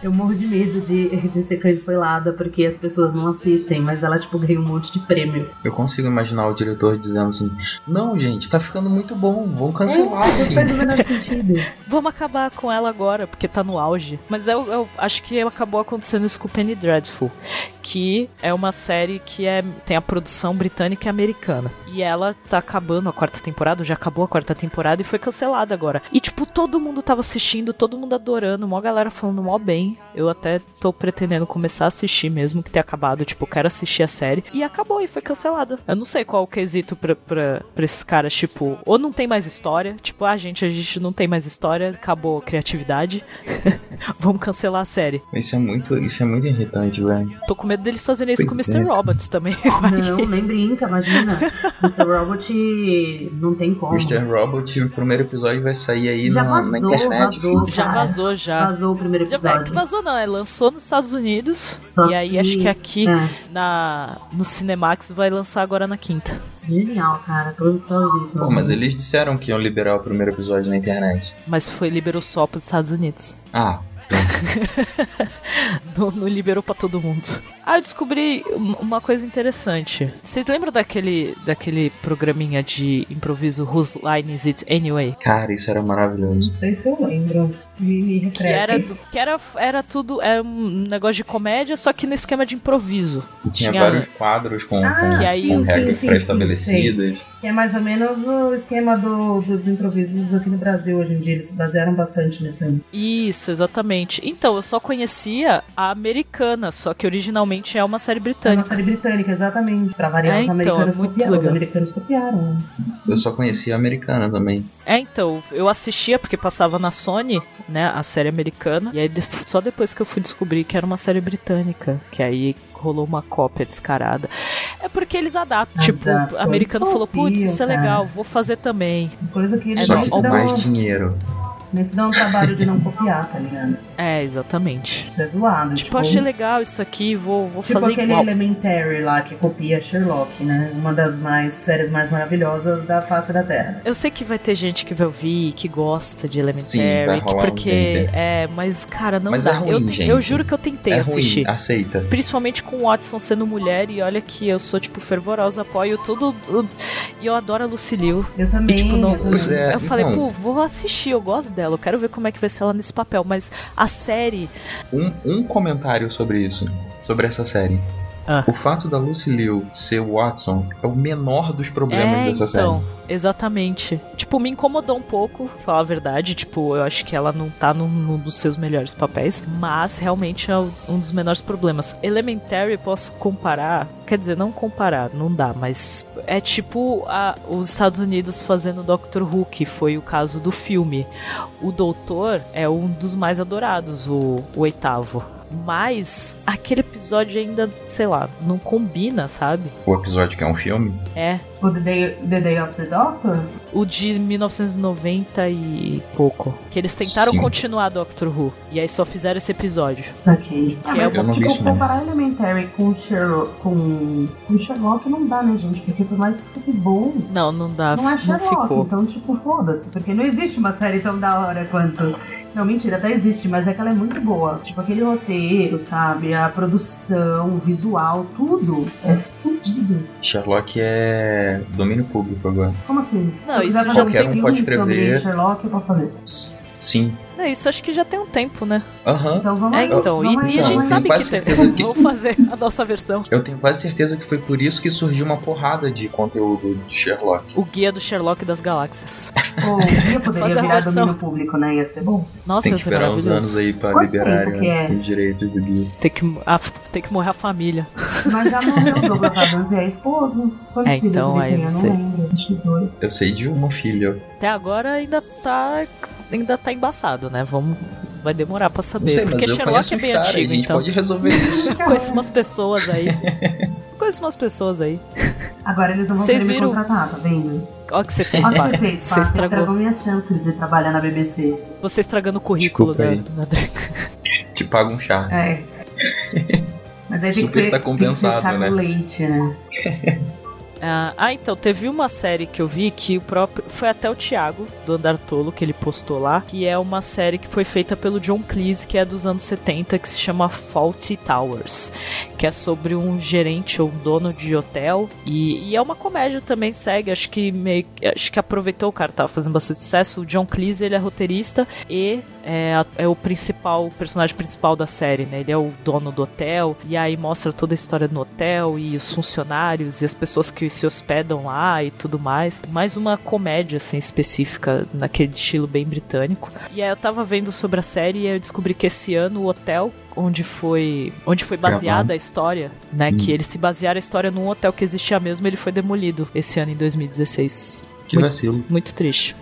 Eu morro de medo de, de ser cancelada porque as pessoas não assistem, mas ela, tipo, ganha um monte de prêmio. Eu consigo imaginar o diretor dizendo assim: Não, gente, tá ficando muito bom, vamos cancelar Não assim. faz o menor sentido. Vamos acabar com ela agora, porque tá no auge. Mas eu, eu acho que acabou acontecendo isso com Penny Dreadful, que é uma série que é, tem a produção britânica e americana. E ela tá acabando a quarta temporada, já acabou a quarta temporada e foi cancelada agora. E, tipo, todo mundo tava assistindo, todo mundo adorando, mó galera falando mó bem. Eu até tô pretendendo começar a assistir mesmo, que ter acabado. Tipo, eu quero assistir a série. E acabou, e foi cancelada. Eu não sei qual o quesito pra, pra, pra esses caras, tipo, ou não tem mais história. Tipo, ah, gente, a gente não tem mais história, acabou a criatividade. Vamos cancelar a série. Isso é muito, isso é muito irritante, velho. Tô com medo deles fazerem isso Pois com o Mr. é. Robots também. Não, nem brinca, imagina. Mr. Robot não tem como. Mr. Robot, o primeiro episódio vai sair aí Já na, na vazou, internet. vazou. Já vazou, já. Vazou o primeiro Já episódio. que vazou não, é lançou nos Estados Unidos Só e aí que- acho que aqui É, na no Cinemax vai lançar agora na quinta. genial, cara. Tô. Pô, mas eles disseram que iam liberar o primeiro episódio na internet. Mas foi liberou só para os Estados Unidos. Ah, Não, não liberou pra todo mundo. Ah, eu descobri um- uma coisa interessante. Vocês lembram daquele daquele programinha de improviso Whose Line Is It Anyway? cara, isso era maravilhoso. Não sei se eu lembro. Me, Que era, que era, era tudo, era um negócio de comédia, só que no esquema de improviso. E tinha, Tinha- vários quadros com, Ah, com, Que aí com regras pré-estabelecidas. Que é mais ou menos o esquema do- dos improvisos aqui no Brasil hoje em dia. Eles se basearam bastante nisso aí. Isso, exatamente. Então, eu só conhecia a americana, só que originalmente é uma série É uma britânica. série britânica, exatamente. Pra variar, É, os então, americanos é muito copiaram. Os legal. americanos copiaram. Eu só conhecia a americana também. É, então, eu assistia porque passava na Sony, né, a série americana, e aí só depois que eu fui descobrir que era uma série britânica, que aí rolou uma cópia descarada. É porque eles adaptam, tipo, o americano falou, putz, isso é legal, vou fazer também. Coisa que eles Só nem que dão, mais dinheiro. Nem se dão um trabalho de não copiar, tá ligado? É, exatamente. Isso é zoado. Tipo, achei legal isso aqui, vou, vou Tipo fazer aquele igual. Elementary lá que copia Sherlock, né? Uma das mais séries mais maravilhosas da face da Terra. Eu sei que vai ter gente que vai ouvir, que gosta de Sim, vai Elementary, rolar um porque hater. é, mas cara, não Mas dá. é ruim, eu, gente. eu juro que eu tentei é assistir. ruim, aceita. Principalmente com o Watson sendo mulher, e olha que eu sou, tipo, fervorosa, apoio tudo. tudo- e eu adoro a Lucille. Eu também. E, tipo, não- eu também. É, eu falei, então, pô, vou assistir, eu gosto dela, eu quero ver como é que vai ser ela nesse papel. Mas a série. um, um comentário sobre isso, sobre essa série. Ah. O fato da Lucy Liu ser o Watson é o menor dos problemas é, dessa então, série. exatamente. Tipo, me incomodou um pouco, falar a verdade. Tipo, eu acho que ela não tá num, num dos seus melhores papéis. Mas realmente é um dos menores problemas. Elementary, posso comparar. Quer dizer, não comparar, não dá, mas é tipo a- os Estados Unidos fazendo Doctor Who, que foi o caso do filme. O Doutor é um dos mais adorados, o, o oitavo. Mas aquele episódio ainda, sei lá, não combina, sabe? O episódio que é um filme. É. O The Day, The Day of the Doctor? O de 1990 e pouco. Que eles tentaram Sim. continuar Doctor Who. E aí só fizeram esse episódio. Saquei. Ah, Que é mas Eu não vi tipo, não. comparar Elementary com Sherlock, com, com Sherlock não dá, né, gente? Porque por mais que fosse bom, Não, não dá. não é Não Sherlock. ficou. Então, tipo, foda-se. Porque não existe uma série tão da hora quanto. Não, mentira, até existe, mas é que ela é muito boa. Tipo, aquele roteiro, sabe? A produção, o visual, tudo é fudido. Sherlock é domínio público agora. Como assim? Não, isso já Qualquer um pode escrever. Sherlock, eu posso fazer. Sim. É isso, acho que já tem um tempo, né? Aham. Então vamos É, então. vamos E, e a vamos gente sabe que tem. que- Vamos fazer a nossa versão. Eu tenho quase certeza que foi por isso que surgiu uma porrada de conteúdo de Sherlock. O guia do Sherlock das galáxias. Pô, um dia poderia Fazer a virar versão. domínio público, né? Ia ser bom. Nossa, Tem que esperar uns anos aí pra Quanto liberarem é? os direitos do guia. Tem que, ah, tem que morrer a família. Mas já morreu o Douglas Adams e a esposa. Quantos É, filhos então, ele aí tem? não Eu sei. lembro. Eu sei de uma filha. Até agora ainda tá. Ainda tá embaçado, né? Vamos. Vai demorar pra Não saber. sei, mas Porque eu Sherlock conheço é bem caras, a antigo, gente então. pode resolver isso. Conheço umas pessoas aí. Conheço umas pessoas aí. Agora eles não vão Vocês querer viram- me contratar, tá vendo? Olha o que você fez, Olha Pá. que você fez, Você estragou. estragou minha chance de trabalhar na BBC. Você estragando o currículo da, Desculpa da. Te paga um chá. É. Mas aí tem Super que tá compensado, tem que né? leite, né? Ah, ah, então, teve uma série que eu vi que o próprio. Foi até o Thiago, do Andar Tolo, que ele postou lá. Que é uma série que foi feita pelo John Cleese, que é dos anos 70, que se chama Faulty Towers. Que é sobre um gerente ou um dono de hotel. E, e é uma comédia também, segue. Acho que meio. Acho que aproveitou, o cara tava fazendo bastante sucesso. O John Cleese, ele é roteirista e é, a- é o principal, o personagem principal da série, né? Ele é o dono do hotel, e aí mostra toda a história no hotel, e os funcionários, e as pessoas que se hospedam lá e tudo mais. Mais uma comédia, assim, específica, naquele estilo bem britânico. E aí eu tava vendo sobre a série e aí eu descobri que esse ano o hotel onde foi onde foi baseada a história, né? Hum. Que eles se basearam a história num hotel que existia mesmo, ele foi demolido esse ano em 2016. Que vacilo. Muito triste.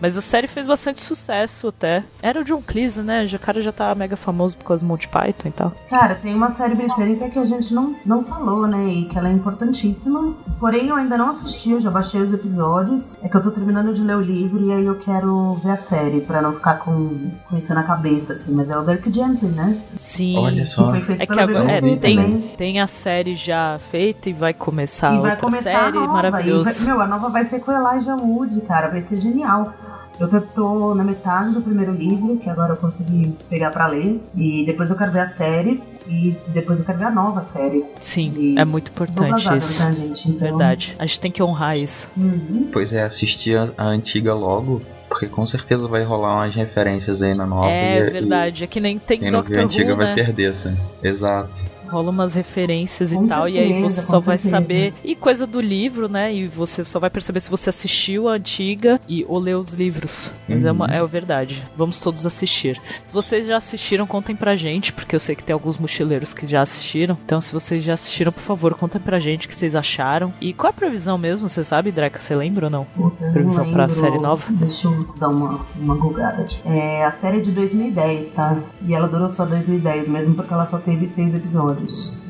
Mas a série fez bastante sucesso até. Era o John Cleese, né? O cara já tá mega famoso por causa do Monty Python e tal. Cara, tem uma série britânica que a gente não, não falou, né? E que ela é importantíssima. Porém, eu ainda não assisti, eu já baixei os episódios. É que eu tô terminando de ler o livro e aí eu quero ver a série, pra não ficar com, com isso na cabeça, assim. Mas é o Dirk Gently, né? Sim. Olha Que só. foi feito É que agora é, tem, também. tem a série já feita e vai começar E vai outra começar série a nova. maravilhoso. E vai- meu, a nova vai ser com Elijah Wood, cara. Vai ser genial. Eu tô, na metade do primeiro livro, que agora eu consegui pegar pra ler. E depois eu quero ver a série. E depois eu quero ver a nova série. Sim, E é muito importante Douglas isso. Adams, né, gente? Então, Verdade. A gente tem que honrar isso. Uhum. Pois é, assistir a, a antiga logo, porque com certeza vai rolar umas referências aí na nova. é e, verdade. É que nem E tem quem não viu a Doctor antiga Who, vai né? perder, assim. Exato. Rola umas referências Com e tal, e aí certeza, você só vai certeza. saber. E coisa do livro, né? E você só vai perceber se você assistiu a antiga e ou leu os livros. Mas é, uma, Uhum. é verdade. Vamos todos assistir. Se vocês já assistiram, contem pra gente, porque eu sei que tem alguns mochileiros que já assistiram. Então, se vocês já assistiram, por favor, contem pra gente o que vocês acharam. E qual é a previsão mesmo? Você sabe, Dreca? Você lembra ou não? Eu Previsão não pra série nova? Deixa eu dar uma, uma gulgada aqui. É, a série é de 2010, tá? E ela durou só 2010, mesmo porque ela só teve seis episódios.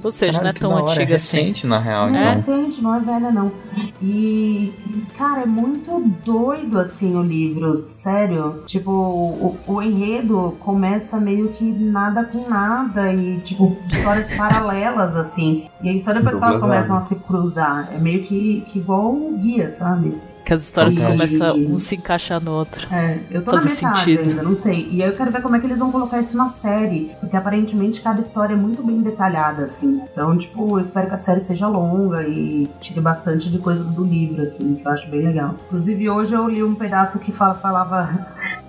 Ou seja, Caralho, não é tão antiga é assim. recente, na real, Não é então. recente, não é velha, não. E, cara, é muito doido, assim, o livro, sério. Tipo, o, o enredo começa meio que nada com nada e, tipo, histórias paralelas, assim. E aí só depois que elas começam a se cruzar. É meio que, que igual o guia, sabe? Que as histórias Verdade. começam um se encaixar no outro. É, eu tô Fazer na sentido. ainda, não sei. E aí eu quero ver como é que eles vão colocar isso na série. Porque aparentemente cada história é muito bem detalhada, assim. Então, tipo, eu espero que a série seja longa e tire bastante de coisas do livro, assim, que eu acho bem legal. Inclusive, hoje eu li um pedaço que fala- falava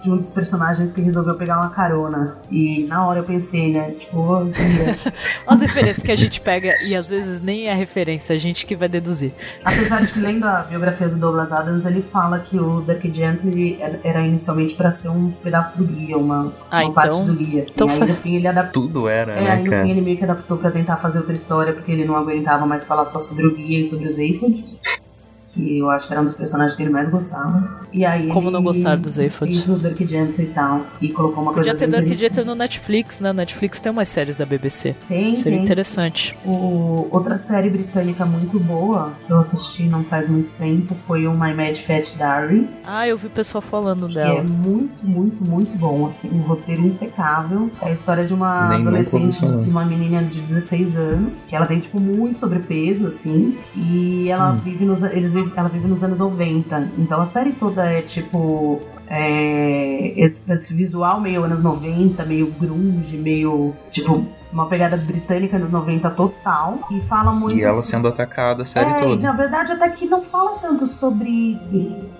de um dos personagens que resolveu pegar uma carona. E na hora eu pensei, né? Tipo, guia. As referências que a gente pega e às vezes nem é referência, a gente que vai deduzir. Apesar de que lendo a biografia do Douglas Adams, ele fala que o Dirk Gently era- inicialmente pra ser um pedaço do guia, uma, Ah, uma parte então- do guia. Assim. então aí no fim ele adaptou. Tudo era, É, né, aí no cara? fim ele meio que adaptou pra tentar fazer outra história, porque ele não aguentava mais falar só sobre o guia e sobre os Aphid. Que eu acho que era um dos personagens que ele mais gostava. E aí Como ele não gostar dos Aphid? Fez o Dirk Gently e tal. E colocou uma Podia coisa ter bem Dark. Jeter no Netflix, né? Netflix tem umas séries da BBC. Tem, Seria tem. interessante. O- outra série britânica muito boa que eu assisti não faz muito tempo foi o My Mad Fat Diary. Ah, eu vi o pessoal falando que é dela. muito, muito, muito bom, assim, um roteiro impecável. É a história de uma Nem adolescente, de uma menina de 16 anos, que ela tem, tipo, muito sobrepeso, assim, e ela Hum. vive nos, eles vivem, ela vive nos anos 90. Então a série toda é, tipo, é, esse visual meio anos 90, meio grunge, meio, tipo, uma pegada britânica nos 90 total, e fala muito... E ela sendo atacada a série É, toda. Na verdade, até que não fala tanto sobre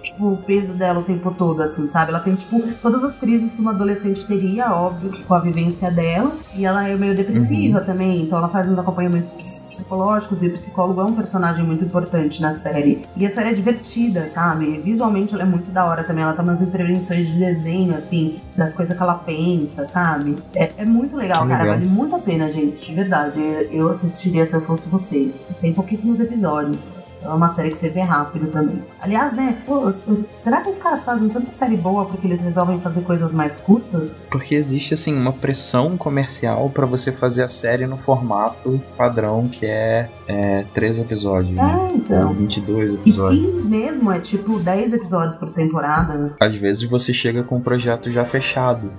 tipo, o peso dela o tempo todo, assim, sabe? Ela tem, tipo, todas as crises que uma adolescente teria, óbvio, com a vivência dela. E ela é meio depressiva Uhum. também, então ela faz uns acompanhamentos ps- psicológicos e o psicólogo é um personagem muito importante na série. E a série é divertida, sabe? Visualmente ela é muito da hora também. Ela tá umas intervenções de desenho, assim, das coisas que ela pensa, sabe? É, é muito legal, Que cara. legal. Vale muito a pena, gente, de verdade. Eu assistiria se eu fosse vocês. Tem pouquíssimos episódios. É uma série que você vê rápido também. Aliás, né, pô, será que os caras fazem tanta série boa porque eles resolvem fazer coisas mais curtas? Porque existe, assim, uma pressão comercial pra você fazer a série no formato padrão, que é, é três episódios, né? É, Ou então. 22 E episódios. sim mesmo, é tipo 10 episódios por temporada. Às vezes você chega com um projeto já fechado.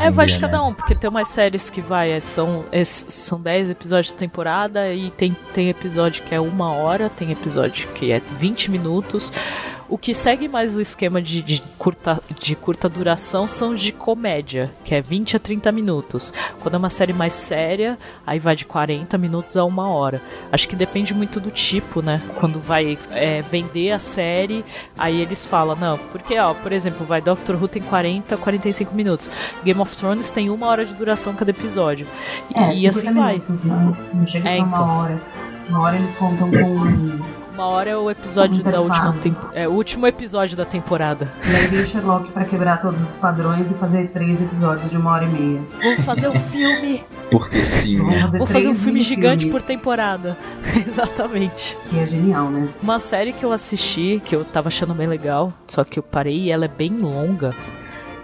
É, vai de vender, cada né? um, porque tem umas séries que vai, é, são, é, são 10 episódios por temporada e tem, tem episódio que é uma hora, tem episódio que é 20 minutos. O que segue mais o esquema de, de curta, de curta duração são os de comédia, que é 20 a 30 minutos. Quando é uma série mais séria, aí vai de 40 minutos a uma hora. Acho que depende muito do tipo, né? Quando vai é, vender a série, aí eles falam, não, porque, ó, por exemplo, vai Doctor Who tem 40, 45 minutos. Game of Thrones tem uma hora de duração cada episódio. E, É, e assim 50 vai. minutos, né? Não chega a É, ser então. uma hora. Uma hora eles contam com. Uma hora é o episódio da última tempo, é o último episódio da temporada. E aí vem o Sherlock pra quebrar todos os padrões e fazer três episódios de uma hora e meia. Vou fazer um filme, Porque sim. Vamos fazer vou fazer um filme gigante por minifilmes, temporada. Exatamente. Que é genial, né? Uma série que eu assisti, que eu tava achando bem legal, só que eu parei e ela é bem longa.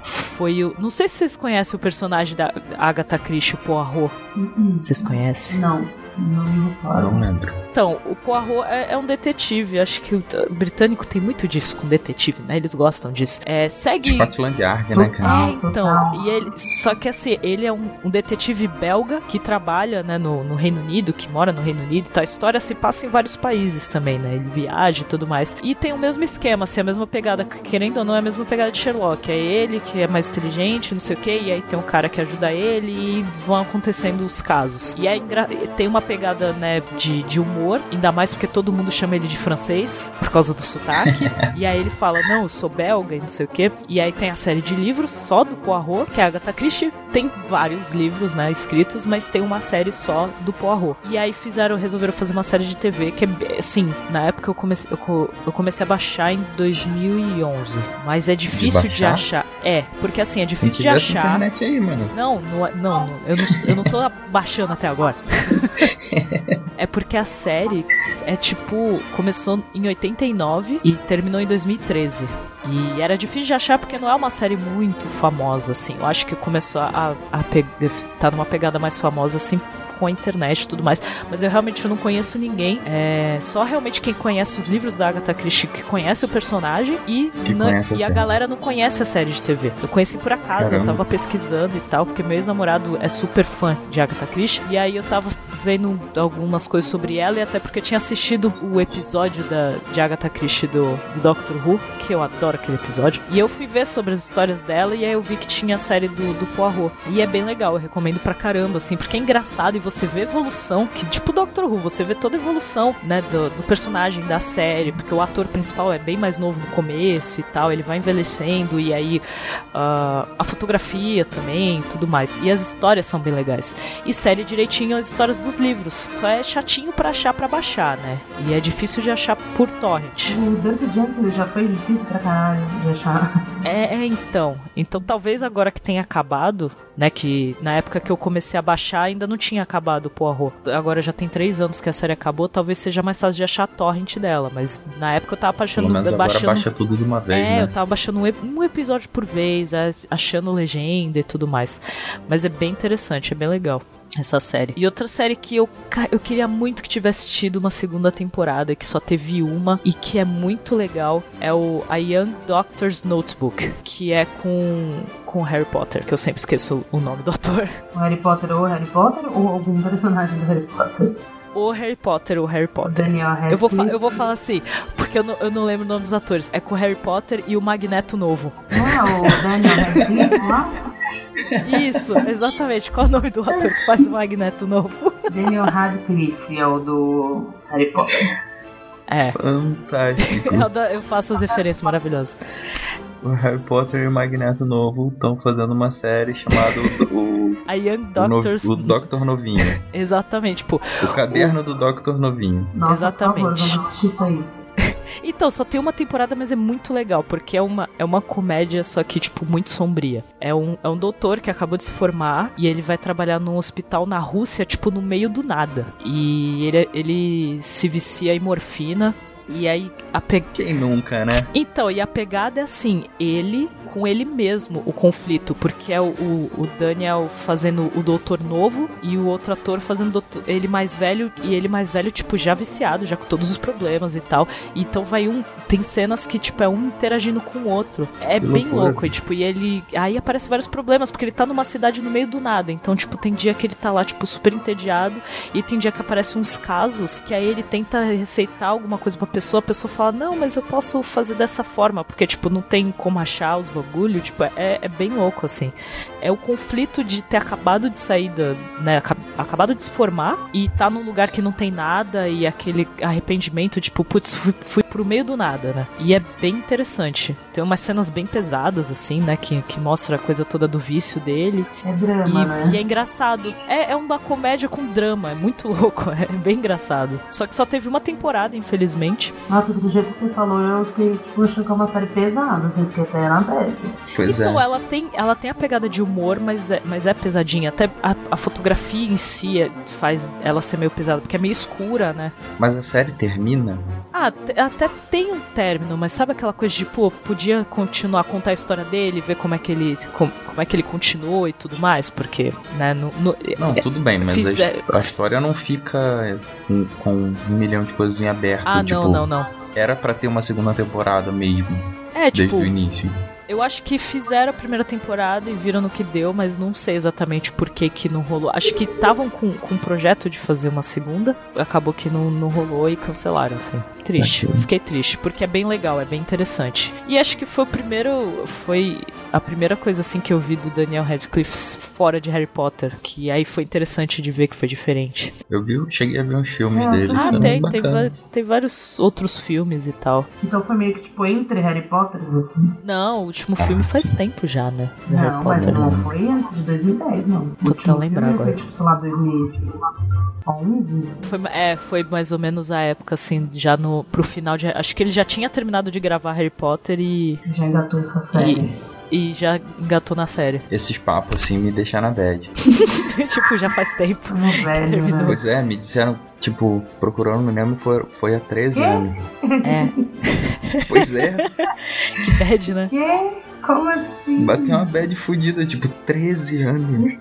Foi o. Não sei se vocês conhecem o personagem da Agatha Christie, o Poirot. Hum, Vocês conhecem? Não, não lembro. Então, o Poirot é, é um detetive. Acho que o, britânico tem muito disso com detetive, né? Eles gostam disso. É, segue. Scotland Yard, né, cara? Ah, É, então, e ele, só que assim, ele é um, um detetive belga que trabalha, né, no, no Reino Unido, que mora no Reino Unido e tal. A história se passa em vários países também, né? Ele viaja e tudo mais. E tem o mesmo esquema, assim, a mesma pegada, querendo ou não, é a mesma pegada de Sherlock. É ele que é mais inteligente, não sei o que, e aí tem um cara que ajuda ele e vão acontecendo os casos. E é engra... tem uma pegada, né, de, de humor, ainda mais porque todo mundo chama ele de francês, por causa do sotaque. e aí ele fala, não, eu sou belga e não sei o que. E aí tem a série de livros só do Poirot, que é a Agatha Christie. Tem vários livros, né, escritos, mas tem uma série só do Poirot. E aí fizeram, resolveram fazer uma série de TV que é, assim, na época eu comecei, eu, eu comecei a baixar em 2011. Mas é difícil de, baixar? achar. É, porque assim, é difícil de achar. internet aí, mano. Não, não, é- não, não, eu não, eu não tô baixando até agora. é porque a série é tipo, começou em 89 e terminou em 2013. E era difícil de achar porque não é uma série muito famosa, assim. Eu acho que começou a, a tá numa pegada mais famosa, assim, com a internet e tudo mais. Mas eu realmente não conheço ninguém. É só realmente quem conhece os livros da Agatha Christie que conhece o personagem e, na- e a série. galera não conhece a série de TV. Eu conheci por acaso, eu Caramba. tava pesquisando e tal, porque meu ex-namorado é super fã de Agatha Christie. E aí eu tava vendo algumas coisas sobre ela e até porque eu tinha assistido o episódio da, de Agatha Christie do, do Doctor Who, que eu adoro aquele episódio. E eu fui ver sobre as histórias dela e aí eu vi que tinha a série do, do Poirot. E é bem legal, eu recomendo pra caramba, assim, porque é engraçado e você vê evolução, que tipo Doctor Who, você vê toda a evolução, né, do, do personagem, da série, porque o ator principal é bem mais novo no começo e tal, ele vai envelhecendo e aí ah, a fotografia também, tudo mais. E as histórias são bem legais. E série direitinho as histórias dos livros. Só é chatinho pra achar pra baixar, né? E é difícil de achar por torrent. O Dirty Gently já foi difícil pra caralho de achar. É, é, então. Então talvez agora que tenha acabado, né? Que na época que eu comecei a baixar ainda não tinha acabado o Poirot. Agora já tem três anos que a série acabou, talvez seja mais fácil de achar a torrent dela. Mas na época eu tava baixando. Pelo menos agora baixando baixa tudo de uma vez, é, eu né? tava baixando um, ep- episódio por vez, achando legenda e tudo mais. Mas é bem interessante, é bem legal. Essa série. E outra série que eu, eu queria muito que tivesse tido uma segunda temporada, que só teve uma, e que é muito legal, é o A Young Doctor's Notebook, que é com, com Harry Potter, que eu sempre esqueço o nome do ator. O Harry Potter ou Harry Potter ou algum personagem do Harry Potter. O Harry Potter, o Harry Potter. Daniel Radcliffe. Eu vou, fa- eu vou falar assim, porque eu não, eu não lembro o nome dos atores. É com o Harry Potter e o Magneto Novo. Não é o Daniel Radcliffe lá? Isso, exatamente. Qual é o nome do ator que faz o Magneto novo? Daniel Radcliffe é o do Harry Potter. É, Fantástico. eu faço as referências maravilhosas. O Harry Potter e o Magneto Novo estão fazendo uma série chamada o, o, A Young o, Doctors. o Doctor Novinho. Exatamente, tipo. O caderno do Doctor Novinho. Nossa, Exatamente. por favor, vamos assistir isso aí. Então, só tem uma temporada, mas é muito legal, porque é uma, é uma comédia, só que, tipo, muito sombria. É um, é um doutor que acabou de se formar e ele vai trabalhar num hospital na Rússia, tipo, no meio do nada. E ele, ele se vicia em morfina. E aí a pe... Quem nunca, né? Então, e a pegada é assim, ele com ele mesmo, o conflito, porque é o, o, o Daniel fazendo o doutor novo e o outro ator fazendo doutor- ele mais velho, e ele mais velho, tipo, já viciado, já com todos os problemas e tal. Então Então vai um. Tem cenas que, tipo, é um interagindo com o outro. É Que bem loucura. louco. E, tipo, e ele. Aí aparecem vários problemas, porque ele tá numa cidade no meio do nada. Então, tipo, tem dia que ele tá lá, tipo, super entediado. E tem dia que aparecem uns casos que aí ele tenta receitar alguma coisa pra pessoa, a pessoa fala, não, mas eu posso fazer dessa forma, porque, tipo, não tem como achar os bagulho, tipo, é, é bem louco, assim. É o conflito de ter acabado de sair da, né, aca- acabado de se formar e tá num lugar que não tem nada e aquele arrependimento, tipo, putz, fui, fui pro meio do nada, né? E é bem interessante. Tem umas cenas bem pesadas, assim, né, que, que mostra a coisa toda do vício dele. É drama, E, né? e é engraçado. É, é uma comédia com drama, é muito louco, é bem engraçado. Só que só teve uma temporada, infelizmente. Nossa, do jeito que você falou, eu fiquei, tipo, achando que é uma série pesada, assim, porque até na bad. Pois então, é. ela tem, ela tem a pegada de humor, mas é, mas é pesadinha. Até a, a fotografia em si é- faz ela ser meio pesada, porque é meio escura, né? Mas a série termina. Ah, até tem um término, mas sabe aquela coisa de, pô, podia continuar a contar a história dele, ver como é que ele, como, como é que ele continuou e tudo mais, porque, né, no, no- Não, tudo bem, mas a, fizer- his- a história não fica com, um milhão de coisas em aberto. Ah, tipo, não, não, não. era pra ter uma segunda temporada mesmo, É, desde tipo, o início. Eu acho que fizeram a primeira temporada e viram no que deu, mas não sei exatamente por que que não rolou. Acho que estavam com, com um projeto de fazer uma segunda, acabou que não, não rolou e cancelaram, assim. Triste, Tá. fiquei triste, porque é bem legal, é bem interessante. E acho que foi o primeiro, foi a primeira coisa assim que eu vi do Daniel Radcliffe fora de Harry Potter, que aí foi interessante de ver que foi diferente. Eu vi, cheguei a ver uns filmes É, dele. Ah, foi tem, tem, tem vários outros filmes e tal. Então foi meio que, tipo, entre Harry Potter, assim. Não, o último filme faz tempo já, né? do Não, mas Potter. não foi antes de 2010, não. Tô tentando lembrar agora. Foi, tipo, sei lá, 2011. Foi, é, foi mais ou menos a época, assim, já no, pro final de. Acho que ele já tinha terminado de gravar Harry Potter e. Já engatou essa série. E já engatou na série. Esses papos assim me deixam na bad. tipo, já faz tempo. Velho, Terminou. né? Pois é, me disseram, tipo, procurando me lembro, foi, foi há 13 anos. É, Pois é, que bad, né? Que? Como assim? bateu uma bad fudida, tipo, 13 anos.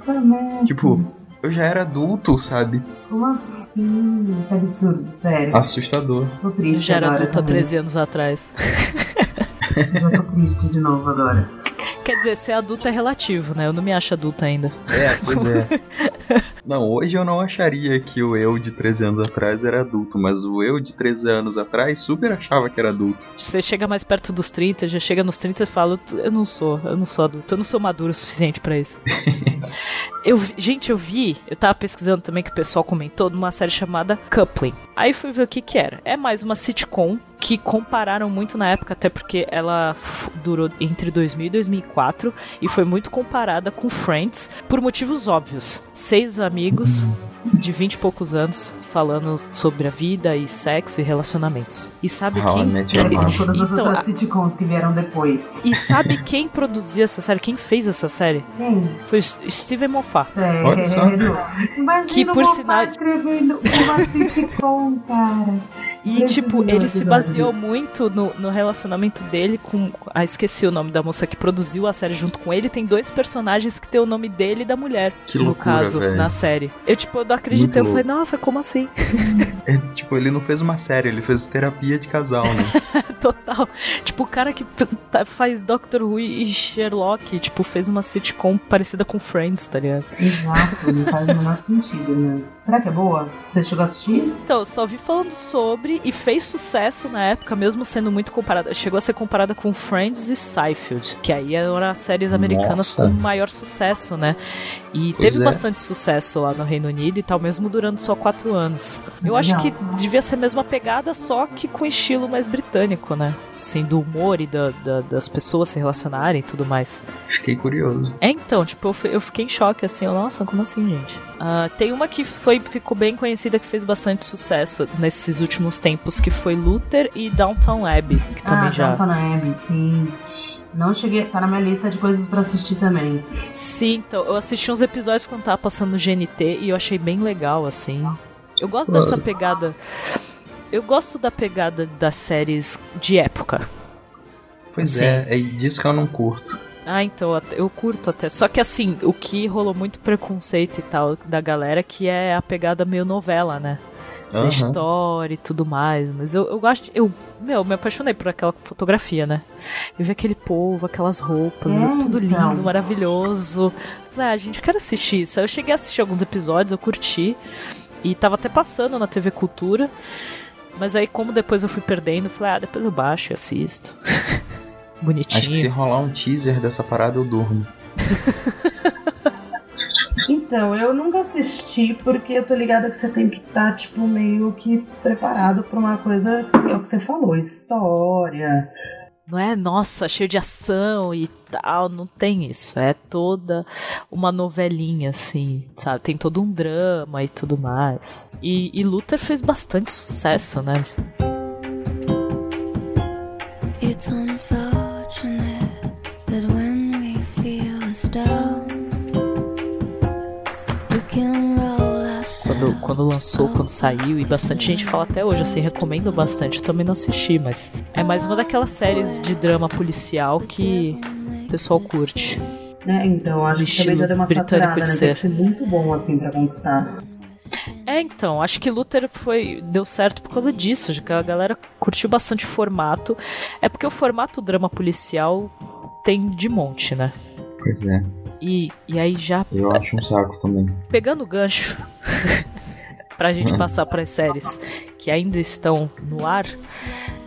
Tipo, eu já era adulto, sabe? Como assim? Que absurdo, sério. Assustador. Tô triste Eu já era agora adulto há também. 13 anos atrás. Já tô triste de novo agora. Quer dizer, ser adulto é relativo, né? Eu não me acho adulta ainda. É, pois é. Não, hoje eu não acharia que o eu de 13 anos atrás era adulto, mas o eu de 13 anos atrás super achava que era adulto. Você chega mais perto dos 30, já chega nos 30 e fala, eu não sou, eu não sou adulto, eu não sou maduro o suficiente pra isso. Eu, gente, eu vi, eu tava pesquisando também que o pessoal comentou numa série chamada Coupling. Aí fui ver o que que era. É mais uma sitcom que compararam muito na época, até porque ela durou entre 2000 e 2004 e foi muito comparada com Friends por motivos óbvios. Seis amigos amigos de 20 e poucos anos falando sobre a vida e sexo e relacionamentos. E sabe How quem todas as Então, outras sitcoms que vieram depois. E sabe quem produziu essa série? Quem fez essa série? Quem? Foi o Steven Moffat. Sério. Olha só. Imagina Que, por Moffat sinal- escrevendo uma sitcom, cara. E, Preciso tipo, ele se baseou muito no, no relacionamento dele com. Ah, esqueci o nome da moça que produziu a série junto com ele. Tem dois personagens que tem o nome dele e da mulher. Que no loucura, caso, velho. na série. Eu, tipo, eu acreditei. Eu falei, nossa, como assim? É, tipo, ele não fez uma série, ele fez terapia de casal, né? Total. Tipo, o cara que tá- faz Doctor Who e Sherlock, tipo, fez uma sitcom parecida com Friends, tá ligado? Exato, não faz o menor sentido, né? Será que é boa? Você chegou a assistir? Então, eu só vi falando sobre e fez sucesso na época, mesmo sendo muito comparada. Chegou a ser comparada com Friends e Seinfeld, que aí eram as séries americanas Nossa. com maior sucesso, né? E Pois teve é. bastante sucesso lá no Reino Unido e tal, mesmo durando só quatro anos. Eu acho que devia ser a mesma pegada, só que com estilo mais britânico, né? Assim, do humor e da- da- das pessoas se relacionarem e tudo mais. Fiquei curioso. É, então, tipo, eu, eu fiquei em choque, assim, eu, nossa, como assim, gente? Ah, tem uma que foi, ficou bem conhecida, que fez bastante sucesso nesses últimos tempos, que foi Luther e Downtown Abbey, que também ah, já... Downton Abbey, sim. Não cheguei, tá na minha lista de coisas pra assistir também. Sim, então, eu assisti uns episódios quando tava passando no GNT e eu achei bem legal, assim. Eu gosto Claro. dessa pegada... Eu gosto da pegada das séries de época. Pois Sim. é, é disso que eu não curto. Ah, então, até- eu curto até. Só que assim, o que rolou muito preconceito e tal da galera, que é a pegada meio novela, né? da Aham. história e tudo mais. Mas eu, eu gosto. Eu, meu, me apaixonei por aquela fotografia, né? Eu vi aquele povo, aquelas roupas, É, tudo lindo, então. maravilhoso. Falei, ah, gente, eu quero assistir isso. Eu cheguei a assistir alguns episódios, eu curti. E tava até passando na TV Cultura. Mas aí, como depois eu fui perdendo, eu falei, ah, depois eu baixo e assisto. Bonitinho. Acho que se rolar um teaser dessa parada eu durmo. Então, eu nunca assisti porque eu tô ligada que você tem que estar, tipo, meio que preparado pra uma coisa, é o que você falou, história. Não é, nossa, cheio de ação e tal, não tem isso. É toda uma novelinha, assim, sabe? Tem todo um drama e tudo mais. E, e Luther fez bastante sucesso, né? Quando, quando lançou, quando saiu, e bastante gente fala até hoje, assim, recomendo bastante. Eu também não assisti, mas é mais uma daquelas séries de drama policial que o pessoal curte. Né? Então, acho que também já deu uma saturada, né? que ser muito bom, assim, pra conquistar. É, então, acho que Luther foi deu certo por causa disso, de que a galera curtiu bastante o formato. É porque o formato drama policial tem de monte, né? Pois é, E, e aí já eu acho um saco também. pegando o gancho pra gente Hum. passar para as séries que ainda estão no ar,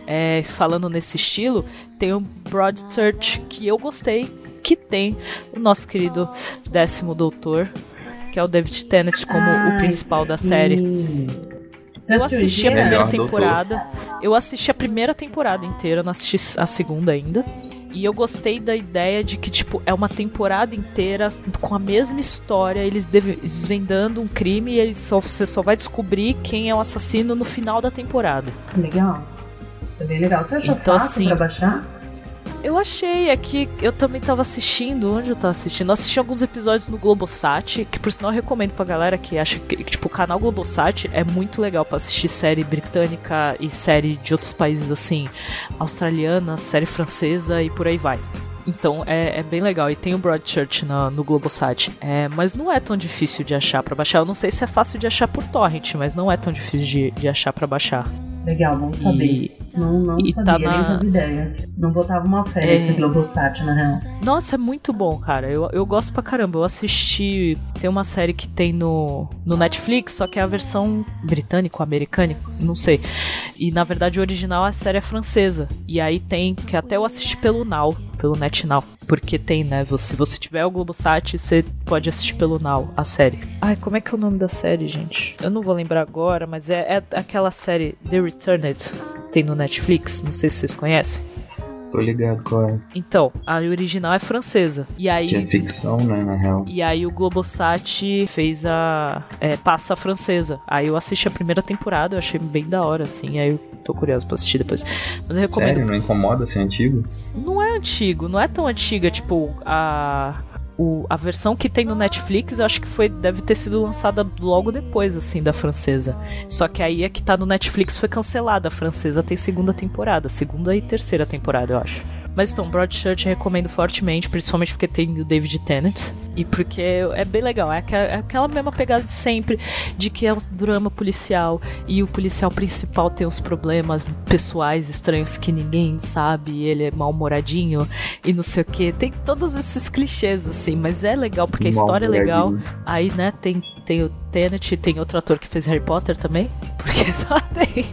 é, falando nesse estilo, tem o Broadchurch que eu gostei, que tem o nosso querido décimo doutor, que é o David Tennant como o Ai, principal da sim. série. Você Eu assisti a primeira doutor. temporada. Eu assisti a primeira temporada inteira, não assisti a segunda ainda. E eu gostei da ideia de que, tipo, é uma temporada inteira com a mesma história, eles desvendando um crime e eles só, você só vai descobrir quem é o assassino no final da temporada. Legal. Isso é bem legal. Você achou Então, fácil assim, pra baixar? Eu achei, é que eu também tava assistindo, onde eu tava assistindo? Eu assisti alguns episódios no Globosat, que por sinal eu recomendo pra galera que acha que, tipo, o canal Globosat é muito legal pra assistir série britânica e série de outros países, assim, australiana, série francesa e por aí vai. Então é, é bem legal. E tem o Broadchurch na, no Globosat. É, mas não é tão difícil de achar pra baixar. Eu não sei se é fácil de achar por torrent, mas não é tão difícil de, de achar pra baixar. Legal, bom saber. E- Não, não e sabia, tá nem na- fazia ideia. Não botava uma fé É. nesse Globosat, na real. Nossa, é muito bom, cara. Eu, eu gosto pra caramba. Eu assisti. Tem uma série que tem no, no Netflix, só que é a versão britânico, americânico, não sei. E na verdade o original a série é francesa. E aí tem que até eu assisti pelo Now, pelo NetNow. Porque tem, né? Se você tiver o Globosat, você pode assistir pelo Now a série. Ai, como é que é o nome da série, gente? Eu não vou lembrar agora, mas é, é aquela série The Returned. Tem no Netflix, não sei se vocês conhecem. Tô ligado qual é. Então, a original é francesa. E aí. Que é ficção, né, na real. E aí o Globosat fez a. É, passa a francesa. Aí eu assisti a primeira temporada, eu achei bem da hora, assim. Aí eu tô curioso pra assistir depois. Mas eu recomendo. Sério, não incomoda ser antigo? Não é antigo, não é tão antiga, tipo, a. O, a versão que tem no Netflix, eu acho que foi deve ter sido lançada logo depois, assim, da francesa. Só que aí a que tá no Netflix foi cancelada. A francesa tem segunda temporada, segunda e terceira temporada, eu acho. Mas então, Broadchurch eu recomendo fortemente, principalmente porque tem o David Tennant. E porque é bem legal. É aquela, é aquela mesma pegada de sempre, de que é um drama policial e o policial principal tem uns problemas pessoais estranhos que ninguém sabe, e ele é mal-humoradinho e não sei o que. Tem todos esses clichês, assim, mas é legal porque a história é legal. Aí, né, tem, tem o Tenet, tem outro ator que fez Harry Potter também, porque só tem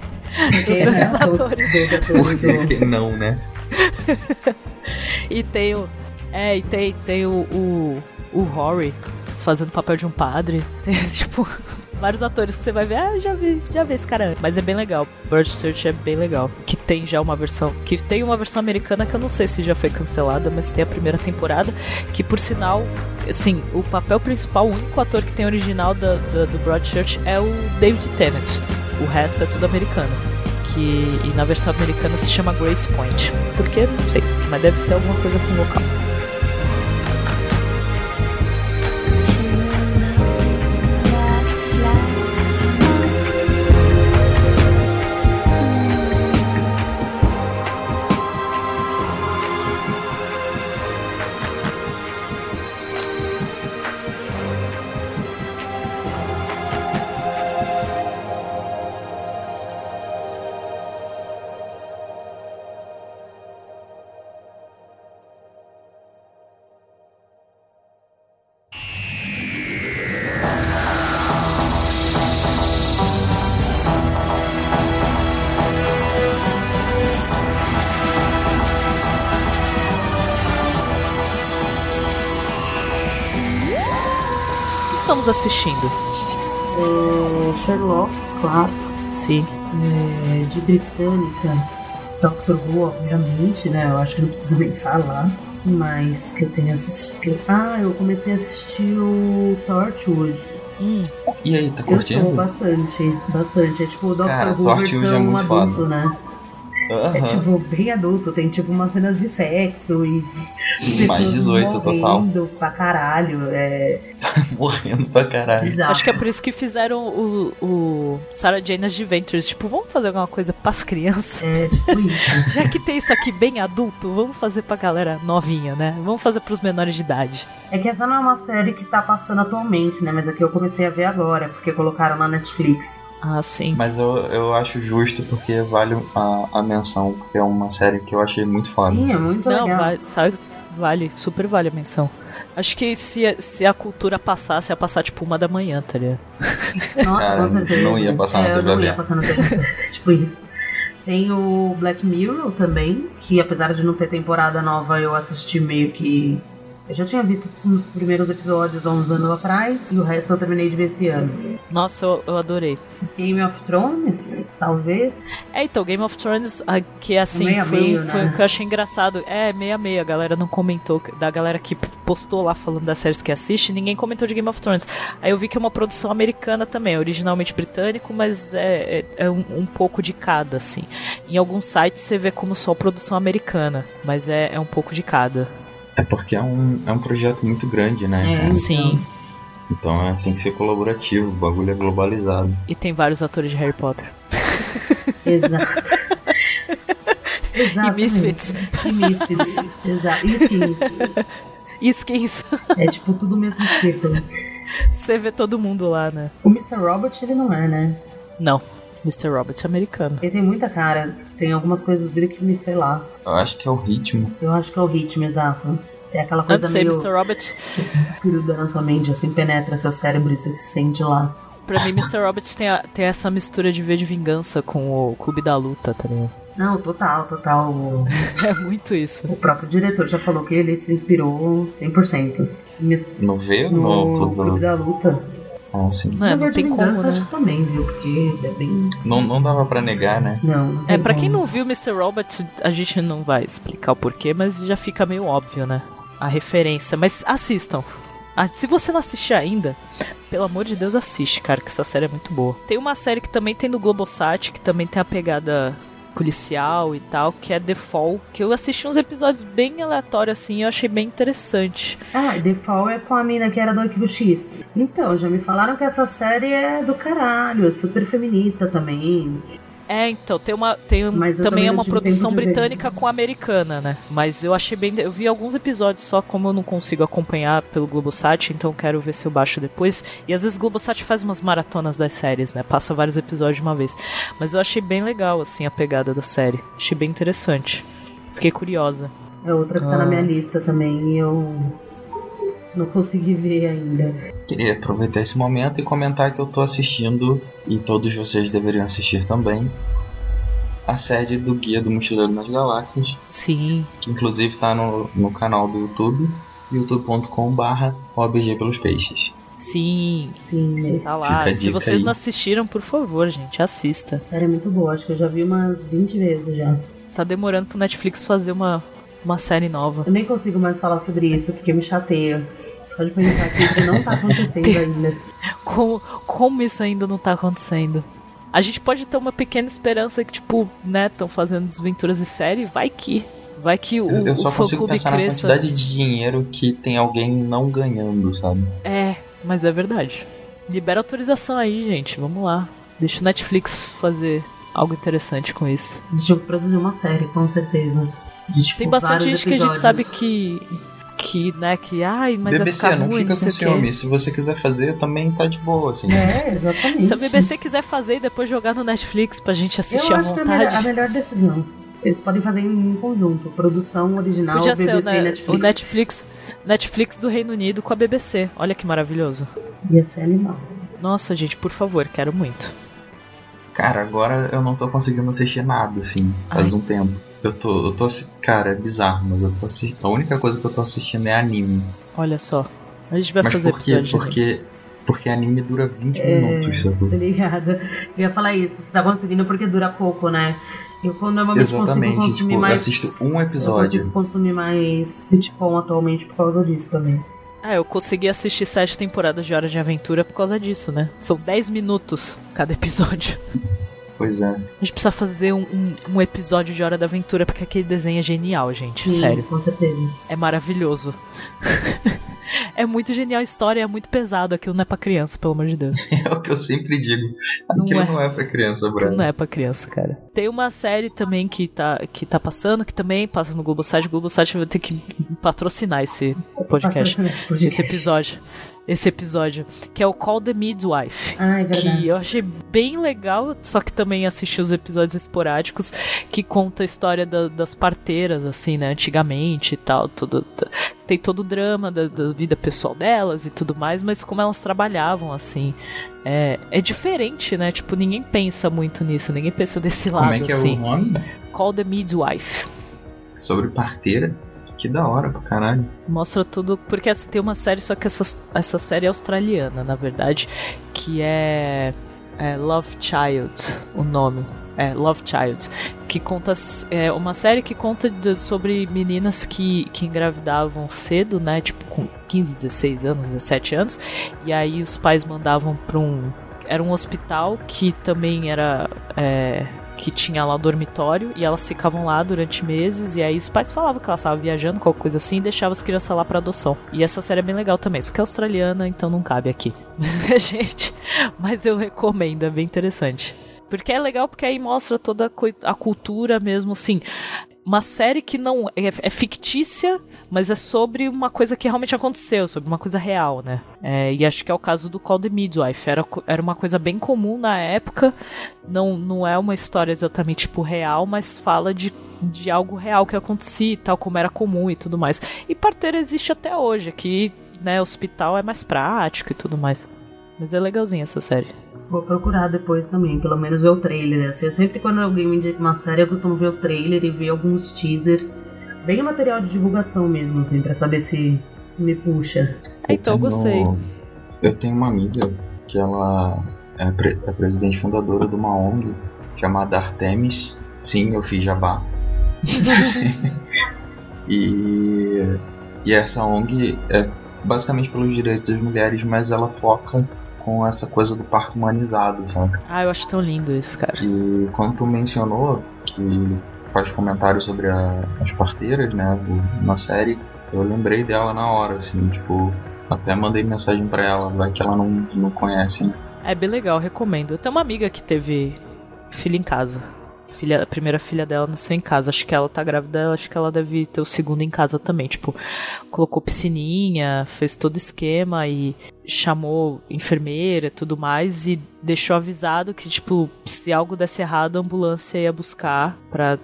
os É? Os- atores. Por que não, né? E tem o. É, e tem, tem o, o, o Rory fazendo papel de um padre. Tem, tipo, vários atores que você vai ver, ah, já vi, já vi esse cara antes. Mas é bem legal. Bird Search é bem legal. Que tem já uma versão. Que tem uma versão americana que eu não sei se já foi cancelada, mas tem a primeira temporada. Que por sinal, assim, o papel principal, o único ator que tem original do Broadchurch é o David Tennant. O resto é tudo americano. Que na versão americana se chama Grace Point. Porque não sei, mas deve ser alguma coisa com local. Estamos assistindo? É, Sherlock, claro. Sim. É, de britânica, Doctor Who, obviamente, né? Eu acho que não precisa nem falar. Mas que eu tenho assistido. Ah, eu comecei a assistir o Torchwood. Hum, E aí, tá Eu tô curtindo? bastante, bastante. É tipo o Doctor Cara, Who é versão muito adulto, foda. né? É Aham. tipo bem adulto, tem tipo umas cenas de sexo e Sim, mais pessoas 18 total. morrendo pra caralho. É Morrendo pra caralho. bizarro. acho que é por isso que fizeram o, o Sarah Jane Adventures. Tipo, vamos fazer alguma coisa pras crianças? É tipo isso. Já que tem isso aqui bem adulto, vamos fazer pra galera novinha, né? Vamos fazer pros menores de idade. É que essa não é uma série que tá passando atualmente, né? Mas aqui eu comecei a ver agora, porque colocaram na Netflix. Ah, sim. Mas eu, eu acho justo porque vale a, a menção, porque é uma série que eu achei muito foda. Sim, é muito Não, legal. vale, sabe, vale, super vale a menção. Acho que se, se a cultura passasse, ia passar tipo uma da manhã, tá ligado? Nossa, Cara, não ia passar na é, TV não ia passar na TV tipo isso. Tem o Black Mirror também, que apesar de não ter temporada nova, eu assisti meio que. Eu já tinha visto uns primeiros episódios há uns anos atrás, e o resto eu terminei de ver esse ano. Nossa, eu, eu adorei. Game of Thrones, talvez. É, então, Game of Thrones, que assim, Meio a foi, meio, foi né? o que eu achei engraçado. É, meia meia, a galera não comentou, da galera que postou lá falando das séries que assiste, ninguém comentou de Game of Thrones. Aí eu vi que é uma produção americana também, originalmente britânico, mas é, é, é um, um pouco de cada, assim. Em alguns sites você vê como só produção americana, mas é, é um pouco de cada. É porque é um, é um projeto muito grande, né? É? Sim. Então é, tem que ser colaborativo, o bagulho é globalizado. E tem vários atores de Harry Potter. Exato. Exatamente. E Misfits. E Misfits. Exato. E skins. E skins. É tipo tudo o mesmo círculo. Você vê todo mundo lá, né? O Mr. Robot, ele não é, né? Não. Mr. Robert é americano. Ele tem muita cara. Tem algumas coisas dele que me sei lá. Eu acho que é o ritmo. Eu acho que é o ritmo, exato. É aquela Não coisa sei, meio Mr. Robert. gruda na sua mente, assim, penetra seu cérebro e você se sente lá. Pra mim, Mr. Robert tem, a- tem essa mistura de V de vingança com o Clube da Luta, tá ligado? Não, total, total. O, É muito isso. o próprio diretor já falou que ele se inspirou 100%. Mis- No V No no Clube Clube da Luta. Ah, sim. Não, é, não tem Vingança, como, acho né? que também, viu? Porque é bem. Não, não dava pra negar, né? Não, não É, pra quem como. não viu Mr. Robert, a gente não vai explicar o porquê, mas já fica meio óbvio, né? A referência. Mas assistam. Ah, se você não assistir ainda, pelo amor de Deus, assiste, cara, que essa série é muito boa. Tem uma série que também tem no Globosat, que também tem a pegada policial e tal, que é The Fall, que eu assisti uns episódios bem aleatórios assim, eu achei bem interessante. Ah, The Fall é com a mina que era do Arquivo X. Então, já me falaram que essa série é do caralho, é super feminista também. É, então, tem uma. Tem Mas também é uma produção britânica com americana, né? Mas eu achei bem. Eu vi alguns episódios só, como eu não consigo acompanhar pelo Globosat, então quero ver se eu baixo depois. E às vezes o Globosat faz umas maratonas das séries, né? Passa vários episódios de uma vez. Mas eu achei bem legal, assim, a pegada da série. Achei bem interessante. Fiquei curiosa. É outra que tá Ah. na minha lista também e eu não consegui ver ainda. Queria aproveitar esse momento e comentar que eu tô assistindo, e todos vocês deveriam assistir também, a série do Guia do Mochileiro nas Galáxias, Sim. que inclusive tá no, no canal do YouTube, youtube.com.br OBG pelos Peixes. Sim. Sim, Tá lá. Se vocês aí. não assistiram, por favor, gente, assista. a série é muito boa, acho que eu já vi umas 20 vezes já. Tá demorando pro Netflix fazer uma, uma série nova. Eu nem consigo mais falar sobre isso porque me chateia. Só de pensar que isso não tá acontecendo ainda. Como, como isso ainda não tá acontecendo? A gente pode ter uma pequena esperança que, tipo, né, estão fazendo desventuras de série, vai que. Vai que o, Eu, eu só o consigo pensar na cresça. quantidade de dinheiro que tem alguém não ganhando, sabe? É, mas é verdade. Libera autorização aí, gente. Vamos lá. Deixa o Netflix fazer algo interessante com isso. Deixa eu produzir uma série, com certeza. De, tipo, Tem bastante gente que a gente sabe episódios. que. Que, né, que. Ai, mas vai BBC, ficar não ruim, fica não com ciúme. Se você quiser fazer, também tá de boa, assim. É, exatamente. Se a BBC quiser fazer e depois jogar no Netflix pra gente assistir eu à acho que é a melhor, vontade. a melhor decisão. Eles podem fazer em conjunto. Produção original, Podia ser BBC o, e ne- Netflix. o Netflix, Netflix do Reino Unido com a BBC. Olha que maravilhoso. Ia ser animal. Nossa, gente, por favor, quero muito. Cara, agora eu não tô conseguindo assistir nada, assim, faz um tempo. Eu tô, eu tô Cara, é bizarro, mas eu tô assistindo. A única coisa que eu tô assistindo é anime. Olha só. A gente vai mas fazer por quê? Porque Porque anime dura 20 É. minutos, sabe? Tá ligado? Eu ia falar isso, você tá conseguindo porque dura pouco, né? Eu quando normalmente consigo Exatamente, consumir tipo, eu mais. assisto um Eu episódio. consigo consumir mais sitcom atualmente por causa disso também. É, eu consegui assistir sete temporadas de Hora de Aventura por causa disso, né? São 10 minutos cada episódio. Pois é. A gente precisa fazer um, um- um episódio de Hora da Aventura, porque aquele desenho é genial, gente. Sim, Sério. Com certeza. É maravilhoso. é muito genial a história, é muito pesado. Aquilo não é pra criança, pelo amor de Deus. É o que eu sempre digo. Não Aquilo é. não é pra criança, Aquilo Brian. não é pra criança, cara. Tem uma série também que tá, que tá passando, que também passa no Globosat. O Globosat vai ter que patrocinar esse podcast, esse episódio. Esse episódio, que é o Call the Midwife. Ah, é verdade. que eu achei bem legal, só que também assisti os episódios esporádicos que conta a história da- das parteiras, assim, né, antigamente e tal, tudo, tem todo o drama da, da vida pessoal delas e tudo mais, mas como elas trabalhavam, assim, é, é diferente, né, tipo, ninguém pensa muito nisso, ninguém pensa desse lado, Como é que é assim. o nome? Call the Midwife. Sobre parteira? Que da hora pra caralho. Mostra tudo. Porque assim, tem uma série, só que essa, essa série é australiana, na verdade, que é, é Love Child, o nome. É, Love Child. Que conta. É uma série que conta de- sobre meninas que, que engravidavam cedo, né? Tipo, com 15, 16 anos, 17 anos. E aí os pais mandavam pra um. Era um hospital que também era. é, que tinha lá o dormitório e elas ficavam lá durante meses e aí os pais falavam que elas estavam viajando, qualquer coisa assim, e deixavam as crianças lá pra adoção. E essa série é bem legal também, só que é australiana, então não cabe aqui. Mas, gente, mas eu recomendo, é bem interessante. Porque é legal porque aí mostra toda a cultura mesmo, assim. Uma série que não é, é fictícia, mas é sobre uma coisa que realmente aconteceu, sobre uma coisa real, né? É, e acho que é o caso do Call the Midwife. Era, era uma coisa bem comum na época. Não, não é uma história exatamente tipo real, mas fala de, de algo real que acontecia e tal, como era comum e tudo mais. E parteira existe até hoje. Aqui, né, hospital é mais prático e tudo mais. Mas é legalzinha essa série. Vou procurar depois também, pelo menos ver o trailer. Assim, eu sempre quando alguém me indica uma série, eu costumo ver o trailer e ver alguns teasers. Bem material de divulgação mesmo, assim, pra saber se, se me puxa. É, então eu tenho- gostei. Eu tenho uma amiga que ela é, pre- é presidente fundadora de uma ONG chamada Artemis. Sim, eu fiz jabá. e, e essa ONG é basicamente pelos direitos das mulheres, mas ela foca com essa coisa do parto humanizado, sabe? Ah, eu acho tão lindo isso, cara. E quando tu mencionou que faz comentários sobre a- as parteiras, né, do- na série, eu lembrei dela na hora, assim, tipo, até mandei mensagem pra ela, vai que ela não, não conhece, né? É bem legal, recomendo. Eu tenho uma amiga que teve filha em casa. Filha, a primeira filha dela nasceu em casa. Acho que ela tá grávida, acho que ela deve ter o segundo em casa também. Tipo, colocou piscininha, fez todo esquema e chamou enfermeira e tudo mais e deixou avisado que, tipo, se algo desse errado, a ambulância ia buscar pra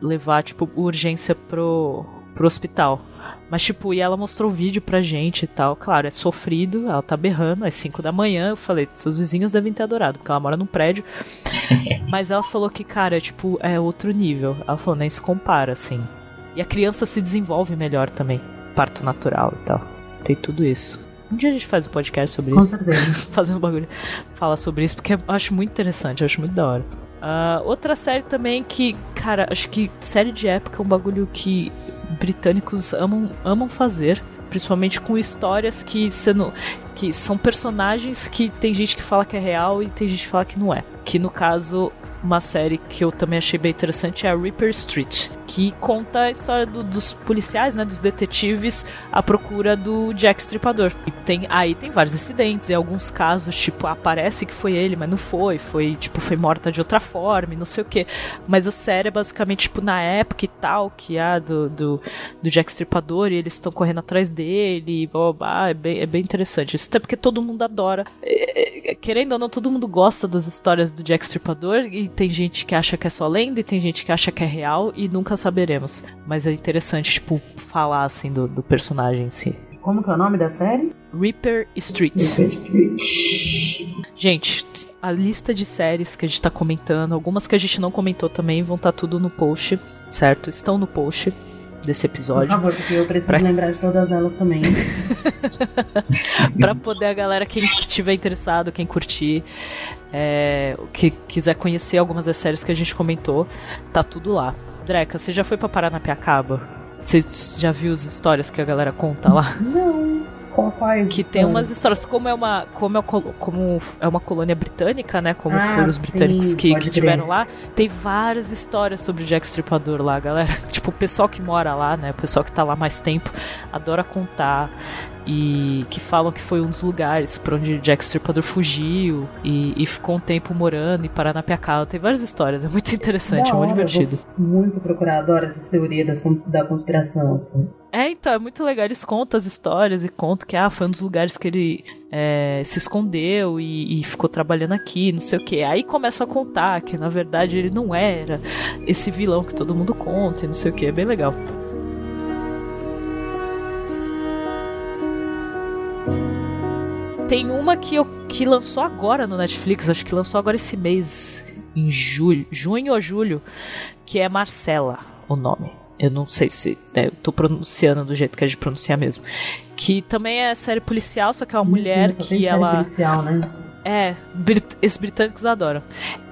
levar, tipo, urgência pro, pro hospital. Mas, tipo, e ela mostrou o vídeo pra gente e tal. Claro, é sofrido, ela tá berrando, é 5 da manhã. Eu falei, seus vizinhos devem ter adorado, porque ela mora num prédio. Mas ela falou que, cara, tipo, é outro nível. Ela falou, nem se compara, assim. E a criança se desenvolve melhor também. Parto natural e tal. Tem tudo isso. Um dia a gente faz um podcast sobre Com isso. certeza. Fazendo bagulho. Falar sobre isso, porque eu acho muito interessante, eu acho muito da hora. Ah, outra série também que, cara, acho que série de época é um bagulho que britânicos amam, amam fazer. Principalmente com histórias que, sendo, que são personagens que tem gente que fala que é real e tem gente que fala que não é. Que no caso, uma série que eu também achei bem interessante é a Reaper Street, que conta a história do- dos policiais, né, dos detetives à procura do Jack Stripador. E tem aí tem vários incidentes, em alguns casos, tipo, aparece que foi ele, mas não foi, foi tipo foi morta de outra forma, não sei o que. Mas a série é basicamente tipo na época e tal, que é do, do, do Jack Stripador e eles estão correndo atrás dele, e blá, blá, blá, é bem, é bem interessante. Isso até porque todo mundo adora. É, é, querendo ou não, todo mundo gosta das histórias do Jack Stripador e tem gente que acha que é só lenda e tem gente que acha que é real e nunca saberemos. Mas é interessante, tipo, falar assim do, do personagem em si. Como que é o nome da série? Reaper Street. Gente, a lista de séries que a gente tá comentando, algumas que a gente não comentou também, vão estar tudo no post, certo? Estão no post. desse Por episódio. favor, porque eu preciso Pra- lembrar de todas elas também. Pra poder a galera, quem estiver interessado, quem curtir, é, que quiser conhecer algumas das séries que a gente comentou, tá tudo lá. Dreca, você já foi pra Paranapiacaba? Você já viu as histórias que a galera conta lá? Não. Quais? Que tem histórias? umas histórias, como é uma, como é, como é uma colônia britânica, né? Como Ah, foram os sim, britânicos que, pode que crer. tiveram lá, tem várias histórias sobre Jack Stripador lá, galera. Tipo, o pessoal que mora lá, né? O pessoal que tá lá mais tempo, adora contar. E que falam que foi um dos lugares pra onde Jack Stripador fugiu e, e ficou um tempo morando em Paranapiacaba. Tem várias histórias, é muito interessante, Da é muito hora, divertido. Muito procurar, adoro essas teorias das da conspiração, assim. É, então, é muito legal. Eles contam as histórias e contam que ah, foi um dos lugares que ele é, se escondeu e, e ficou trabalhando aqui, não sei o que. Aí começa a contar que na verdade ele não era esse vilão que todo mundo conta e não sei o que. É bem legal. Tem uma que, eu, que lançou agora no Netflix, acho que lançou agora esse mês, em julho, junho ou julho, que é Marcela, o nome. Eu não sei se né, eu tô pronunciando do jeito que a gente pronuncia mesmo. Que também é série policial, só que é uma mulher Só tem que série ela. policial, né? É, brit- esses britânicos adoram.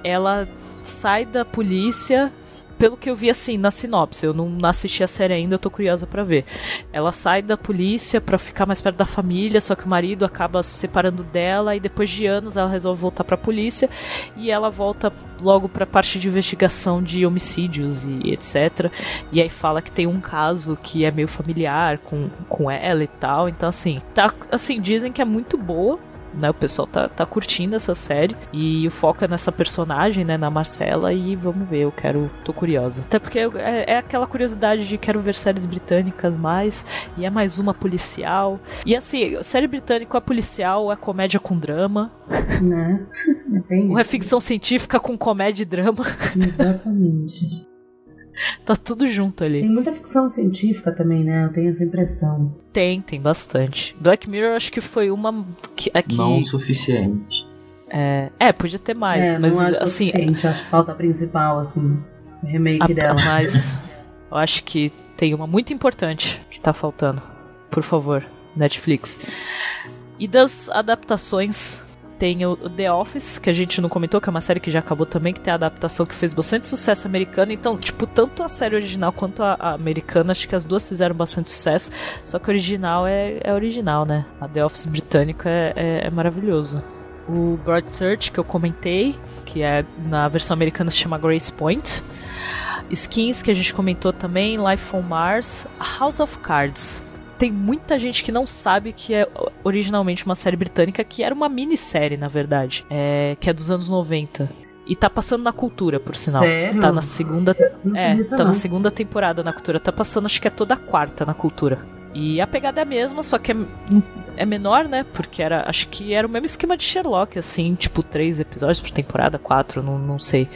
Ela sai da polícia, pelo que eu vi assim na sinopse, eu não assisti a série ainda, eu tô curiosa pra ver. Ela sai da polícia pra ficar mais perto da família, só que o marido acaba se separando dela e depois de anos ela resolve voltar pra polícia e ela volta logo pra parte de investigação de homicídios e etc. E aí fala que tem um caso que é meio familiar com, com ela e tal. Então assim, tá assim, dizem que é muito boa né? O pessoal tá, tá curtindo essa série e o foco é nessa personagem, né? Na Marcela e vamos ver, eu quero, tô curiosa. Até porque é, é aquela curiosidade de quero ver séries britânicas mais e é mais uma policial. E assim, série britânica é policial, é comédia com drama, Né? É bem ou é isso. ficção científica com comédia e drama, Exatamente. tá tudo junto ali. Tem muita ficção científica também, né? Eu tenho essa impressão. Tem, tem bastante. Black Mirror acho que foi uma que, a que Não o suficiente. é, é, podia ter mais, é, mas não acho assim, suficiente, acho que falta a principal, assim. O remake A- dela. Mas eu acho que tem uma muito importante que tá faltando. Por favor, Netflix. E das adaptações, tem o The Office, que a gente não comentou, que é uma série que já acabou também, que tem a adaptação que fez bastante sucesso americana. Então, tipo, tanto a série original quanto a, a americana, acho que as duas fizeram bastante sucesso. Só que a original é, é original, né? A The Office britânica é, é, é maravilhoso. O Broad Search, que eu comentei, que é na versão americana se chama Grace Point. Skins, que a gente comentou também, Life on Mars, House of Cards. Tem muita gente que não sabe que é originalmente uma série britânica, que era uma minissérie, na verdade, é, que é dos anos 90. E tá passando na cultura, por sinal. Sério? Tá na segunda. É, tá na segunda temporada na cultura. Tá passando, acho que é toda a quarta na cultura. E a pegada é a mesma, só que é, é menor, né? Porque era. Acho que era o mesmo esquema de Sherlock, assim, tipo, três episódios por temporada, quatro, não, não sei.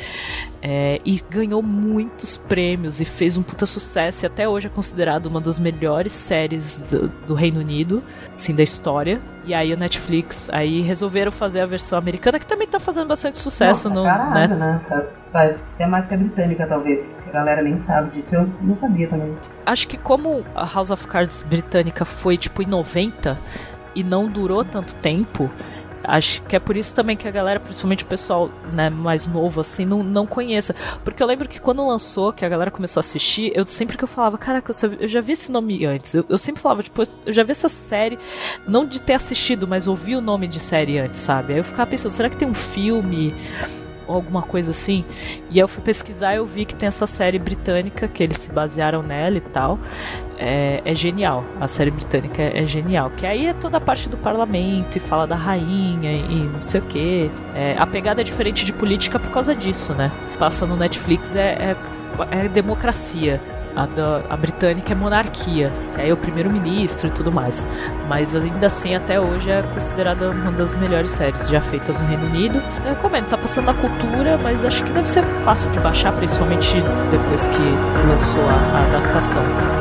É, e ganhou muitos prêmios e fez um puta sucesso. E até hoje é considerado uma das melhores séries do, do Reino Unido, assim, da história. E aí o Netflix, aí resolveram fazer a versão americana, que também tá fazendo bastante sucesso Nossa, no. caralho, né? né? Faz até mais que a britânica, talvez. A galera nem sabe disso. Eu não sabia também. acho que como a House of Cards britânica foi tipo em 90 e não durou tanto tempo, acho que é por isso também que a galera, principalmente o pessoal né, mais novo assim, não, não conheça. Porque eu lembro que quando lançou, que a galera começou a assistir, eu sempre que eu falava, caraca, eu, já vi esse nome antes. Eu, eu sempre falava, tipo, eu já vi essa série, não de ter assistido, mas ouvi o nome de série antes, sabe? Aí eu ficava pensando, será que tem um filme? Ou alguma coisa assim. E eu fui pesquisar e eu vi que tem essa série britânica, que eles se basearam nela e tal. É, é genial. A série britânica é, é genial. Que aí é toda a parte do parlamento e fala da rainha e não sei o que. a pegada é diferente de política por causa disso, né? Passa no Netflix é, é, é democracia. A, da, a britânica é monarquia, aí é o primeiro-ministro e tudo mais. Mas ainda assim, até hoje é considerada uma das melhores séries já feitas no Reino Unido. Eu recomendo, tá passando na cultura, mas acho que deve ser fácil de baixar, principalmente depois que lançou a, a adaptação.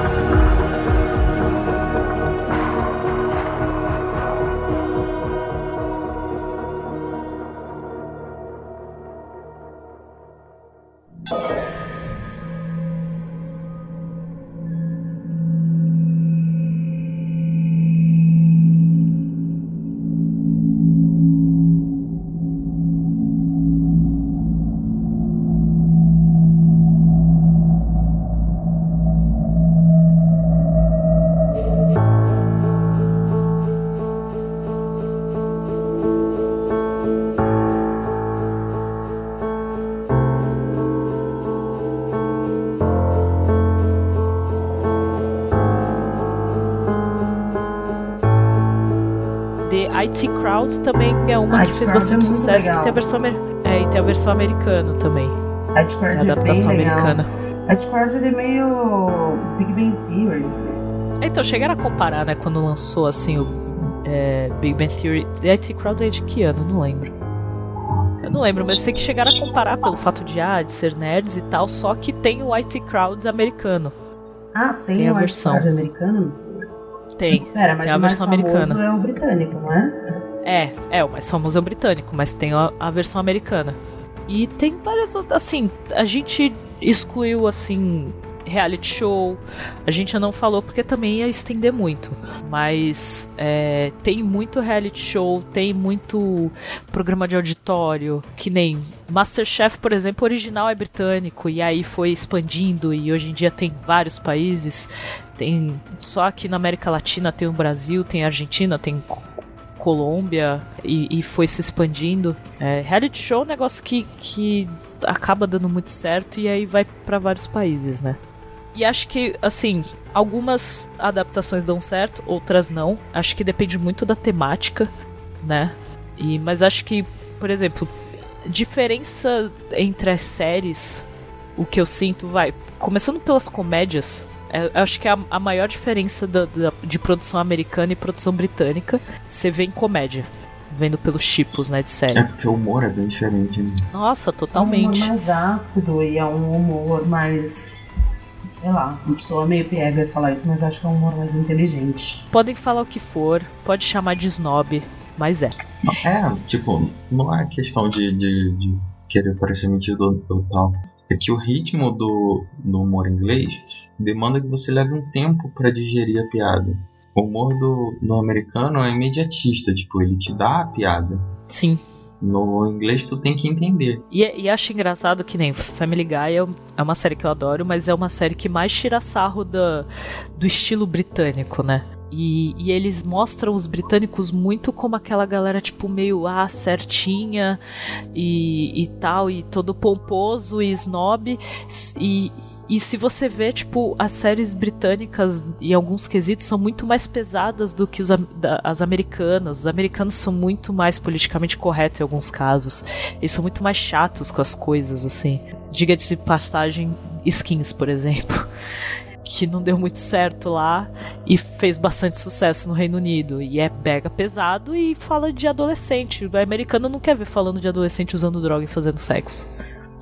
Também é uma que fez Crowd bastante é sucesso, legal. que tem a versão é, e tem a versão americana também. A é adaptação legal. americana. Crowd ele é meio Big Bang Theory. Então, chegaram a comparar, né, quando lançou assim o é, Big Bang Theory. IT Crowd é de que ano? Não lembro. Eu não lembro, mas sei que chegaram a comparar pelo fato de, ah, de ser nerds e tal, só que tem o IT Crowd americano. Ah, tem, Tem a versão. Americano? Tem. Pera, mas Tem a versão americana. é o britânico, não é? É, é, o mais famoso é o britânico, mas tem a, a versão americana. E tem várias outras. Assim, a gente excluiu, assim, reality show. A gente não falou porque também ia estender muito. Mas é, tem muito reality show, tem muito programa de auditório, que nem Masterchef, por exemplo, original é britânico e aí foi expandindo e hoje em dia tem vários países. Tem só aqui na América Latina tem o Brasil, tem a Argentina, tem Colômbia e, e foi se expandindo. É, reality show é um negócio que, que acaba dando muito certo e aí vai pra vários países, né? E acho que, assim, algumas adaptações dão certo, outras não. Acho que depende muito da temática, né? E, mas acho que, por exemplo, diferença entre as séries, o que eu sinto, vai, começando pelas comédias, é, eu acho que a, a maior diferença da- da- de produção americana e produção britânica você vê em comédia. Vendo pelos tipos, né, de série. É porque o humor é bem diferente. Né? Nossa, É um totalmente. humor mais ácido e é um humor mais. Sei lá, uma pessoa meio piegas falar isso, mas acho que é um humor mais inteligente. Podem falar o que for, pode chamar de snob, mas é. É, tipo, não é questão de, de, de querer parecer metido ou, ou tal. É que o ritmo do, do humor inglês demanda que você leve um tempo pra digerir a piada. O humor do, do americano é imediatista, tipo, ele te dá a piada. Sim. No inglês tu tem que entender. E, e acho engraçado que nem Family Guy é, é uma série que eu adoro, mas é uma série que mais tira sarro da, do estilo britânico, né? E, e eles mostram os britânicos muito como aquela galera, tipo, meio ah, certinha e, e tal, e todo pomposo e snob. E, e se você vê, tipo, as séries britânicas, em alguns quesitos, são muito mais pesadas do que os, as americanas. Os americanos são muito mais politicamente corretos em alguns casos. Eles são muito mais chatos com as coisas, assim. Diga-se passagem, Skins, por exemplo. Que não deu muito certo lá e fez bastante sucesso no Reino Unido. E é pega pesado e fala de adolescente. O americano não quer ver falando de adolescente usando droga e fazendo sexo.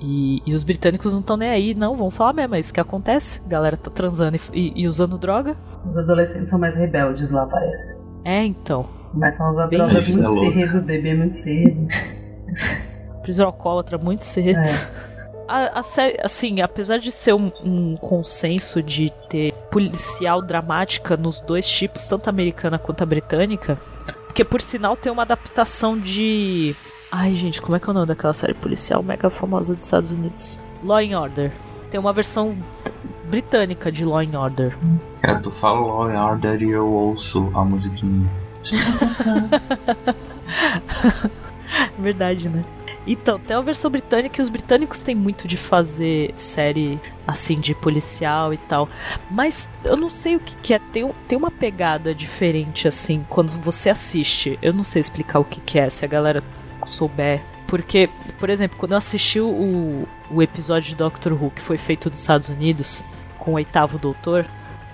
E, e os britânicos não estão nem aí, não, vão falar mesmo, é isso que acontece. A galera tá transando e, e- e usando droga. Os adolescentes são mais rebeldes lá, parece. É, então. Começam a usar Bem drogas isso, muito é louco. cedo, beber muito cedo. Prisão alcoólatra muito cedo. É. A, a série, assim, apesar de ser um, um consenso de ter policial dramática nos dois tipos, tanto a americana quanto a britânica, porque por sinal tem uma adaptação de. Ai, gente, como é que é o nome daquela série policial mega famosa dos Estados Unidos? Law and Order. Tem uma versão britânica de Law and Order. Cara, tu fala Law and Order e eu ouço a musiquinha. Verdade, né? Então, tem a versão britânica e os britânicos têm muito de fazer série assim de policial e tal. Mas eu não sei o que, que é. Tem, tem uma pegada diferente assim quando você assiste. Eu não sei explicar o que, que é, se a galera souber. Porque, por exemplo, quando eu assisti o, o episódio de Doctor Who que foi feito nos Estados Unidos com o oitavo doutor,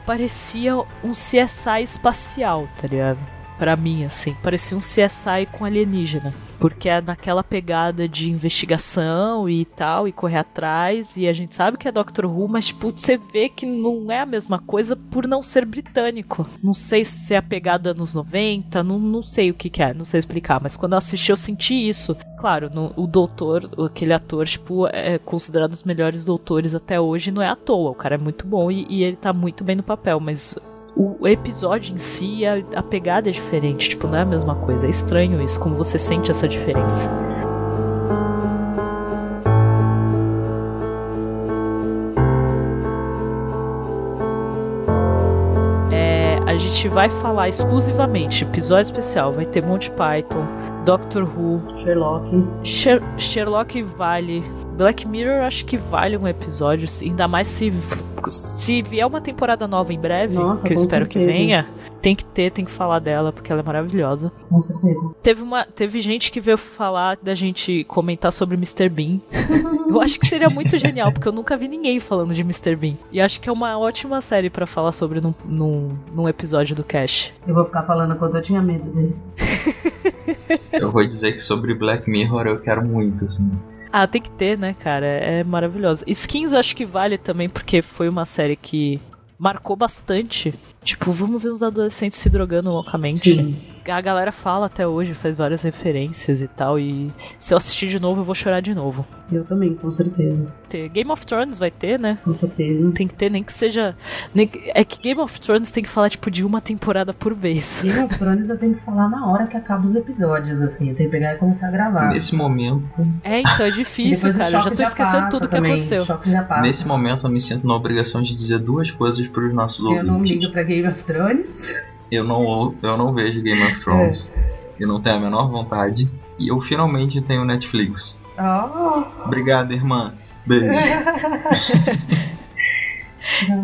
parecia um CSI espacial, tá ligado? Pra mim, assim, parecia um CSI com alienígena. Porque é naquela pegada de investigação e tal, e correr atrás, e a gente sabe que é Doctor Who, mas tipo, você vê que não é a mesma coisa por não ser britânico. Não sei se é a pegada nos 90, não, não sei o que, que é, não sei explicar, mas quando eu assisti eu senti isso. Claro, no- o doutor, aquele ator, tipo, é considerado um dos melhores doutores até hoje, não é à toa, o cara é muito bom e, e ele tá muito bem no papel, mas o episódio em si, a, a pegada é diferente, tipo, não é a mesma coisa. É estranho isso, como você sente essa diferença. É, a gente vai falar exclusivamente, episódio especial, vai ter Monty Python, Doctor Who, Sherlock. Sher- Sherlock vale, Black Mirror acho que vale um episódio, ainda mais se, se vier uma temporada nova em breve, Nossa, que eu espero que certeza. venha. Tem que ter, tem que falar dela, porque ela é maravilhosa. Com certeza. Teve, uma, teve gente que veio falar da gente comentar sobre Mr. Bean. Eu acho que seria muito genial, porque eu nunca vi ninguém falando de Mr. Bean. E acho que é uma ótima série pra falar sobre num, num, num episódio do Cash. Eu vou ficar falando quanto eu tinha medo dele. Eu vou dizer que sobre Black Mirror eu quero muito, assim. Ah, tem que ter, né, cara? É maravilhosa. Skins acho que vale também, porque foi uma série que marcou bastante. Tipo, vamos ver os adolescentes se drogando loucamente. Sim. A galera fala até hoje, faz várias referências e tal. E se eu assistir de novo, eu vou chorar de novo. Eu também, com certeza. Game of Thrones vai ter, né? Com certeza. Tem que ter, nem que seja. nem que- É que Game of Thrones tem que falar, tipo, de uma temporada por vez. Game of Thrones eu tenho que falar na hora que acaba os episódios, assim. Eu tenho que pegar e começar a gravar. Nesse momento, É, então é difícil, cara. Eu já tô esquecendo passa tudo que também, aconteceu. O choque já passa. nesse momento eu me sinto na obrigação de dizer duas coisas para os nossos Eu não ouvintes. ligo pra Game of Thrones. Eu não, eu não vejo Game of Thrones. Eu não tenho a menor vontade. E eu finalmente tenho Netflix. Oh, Obrigado, irmã. Beijo.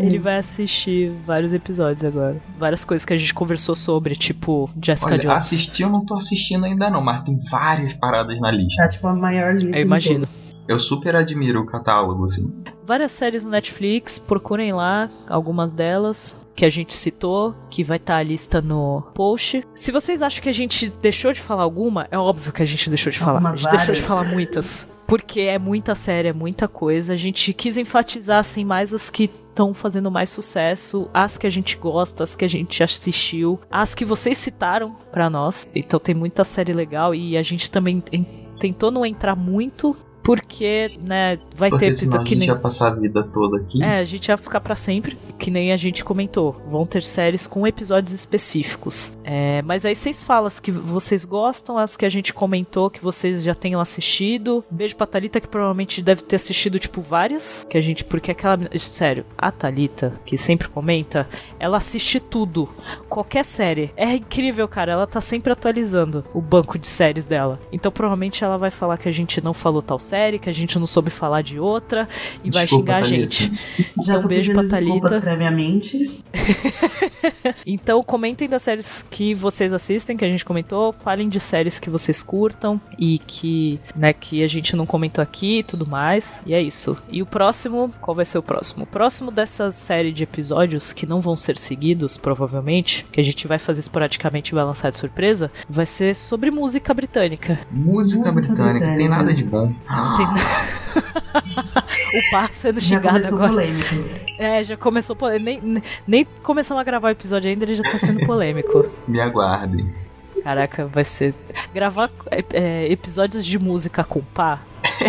Ele vai assistir vários episódios agora. Várias coisas que a gente conversou sobre, tipo Jessica Olha, Jones. assistir eu não tô assistindo ainda não, mas tem várias paradas na lista. Tá tipo a maior lista. Eu imagino. Eu super admiro o catálogo, assim. Várias séries no Netflix, procurem lá algumas delas que a gente citou, que vai estar a lista no post. Se vocês acham que a gente deixou de falar alguma, é óbvio que a gente deixou de falar. Algumas a gente deixou de várias. falar muitas. Porque é muita série, é muita coisa. A gente quis enfatizar assim mais as que estão fazendo mais sucesso, as que a gente gosta, as que a gente assistiu, as que vocês citaram pra nós. Então tem muita série legal e a gente também en- tentou não entrar muito porque, né, vai ter Porque senão episódio a gente nem ia passar a vida toda aqui. é, a gente ia ficar pra sempre, que nem a gente comentou. Vão ter séries com episódios específicos. É, mas aí vocês falam as que vocês gostam, as que a gente comentou que vocês já tenham assistido. Beijo pra Thalita, que provavelmente deve ter assistido, tipo, várias. Que a gente. Porque aquela. Sério, a Thalita, que sempre comenta, ela assiste tudo. Qualquer série. É incrível, cara. Ela tá sempre atualizando o banco de séries dela. Então provavelmente ela vai falar que a gente não falou tal série, que a gente não soube falar de outra. E vai Desculpa, xingar a Thalita. gente. Já Então, tô beijo pra Thalita. previamente. Então comentem das séries que vocês assistem, que a gente comentou, falem de séries que vocês curtam e que, né, que a gente não comentou aqui e tudo mais. E é isso. E o próximo, qual vai ser o próximo? O próximo dessa série de episódios que não vão ser seguidos, provavelmente, que a gente vai fazer esporadicamente e vai lançar de surpresa, vai ser sobre música britânica. Música, Música britânica, tem britânica. nada de bom. O par sendo Já xingado agora. polêmico. É, já começou polêmico. Nem, nem- começamos a gravar o episódio ainda, ele já tá sendo polêmico. Me aguardem. Caraca, vai ser. Gravar é, é, episódios de música com pá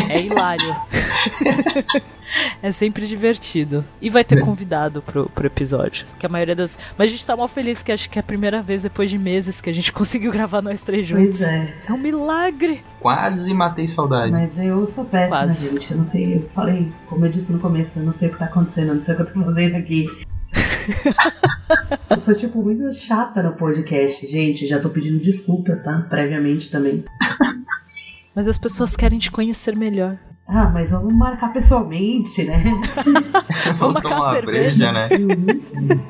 é hilário. é sempre divertido. E vai ter convidado pro, pro episódio. Que a maioria das. Mas a gente tá mal feliz que acho que é a primeira vez depois de meses que a gente conseguiu gravar nós três juntos. Pois é. É um milagre. Quase matei saudade. Mas eu sou péssima, Quase. gente. Eu não sei, eu falei, como eu disse no começo, eu não sei o que tá acontecendo, eu não sei o que eu tô fazendo aqui. eu sou, tipo, muito chata no podcast, gente. Já tô pedindo desculpas, tá? Previamente também. Mas as pessoas querem te conhecer melhor. Ah, mas vamos marcar pessoalmente, né? Vamos marcar uma cerveja. breja, né?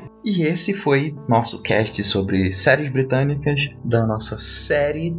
E esse foi nosso cast sobre séries britânicas da nossa série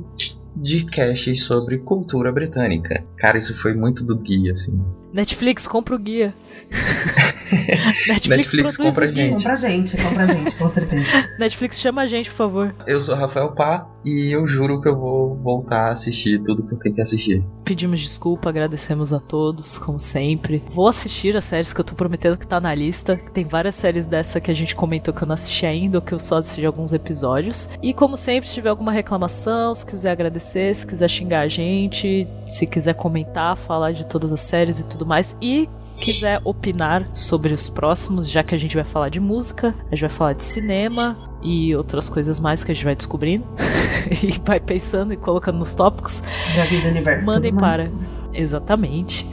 de casts sobre cultura britânica. Cara, isso foi muito do guia, assim. Netflix, compra o guia. Netflix, Netflix compra a gente. Compra a gente, compra a gente, com certeza. Netflix chama a gente, por favor. Eu sou Rafael Pá e eu juro que eu vou voltar a assistir tudo que eu tenho que assistir. Pedimos desculpa, agradecemos a todos, como sempre. Vou assistir as séries que eu tô prometendo que tá na lista. Tem várias séries dessa que a gente comentou que eu não assisti ainda, ou que eu só assisti alguns episódios. E como sempre, se tiver alguma reclamação, se quiser agradecer, se quiser xingar a gente, se quiser comentar, falar de todas as séries e tudo mais. E quiser opinar sobre os próximos, já que a gente vai falar de música, a gente vai falar de cinema e outras coisas mais que a gente vai descobrindo e vai pensando e colocando nos tópicos. Da vida universo. Mandem para. Exatamente.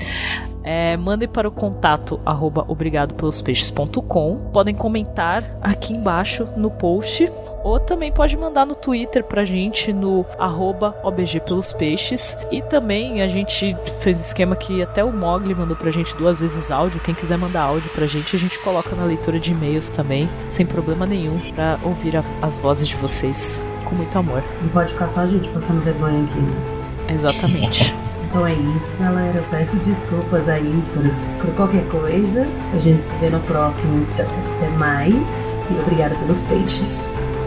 É, mandem para o contato arroba obrigadopelospeixes.com. Podem comentar aqui embaixo no post. Ou também pode mandar no Twitter pra gente no arroba OBG pelos peixes. E também a gente fez esquema que até o Mogli mandou pra gente duas vezes áudio. Quem quiser mandar áudio pra gente, a gente coloca na leitura de e-mails também, sem problema nenhum, pra ouvir a- as vozes de vocês com muito amor. Não pode ficar só a gente passando vergonha aqui. né? Exatamente. Então é isso, galera. Peço desculpas aí por, por qualquer coisa. A gente se vê no próximo. Até mais. E obrigada pelos peixes.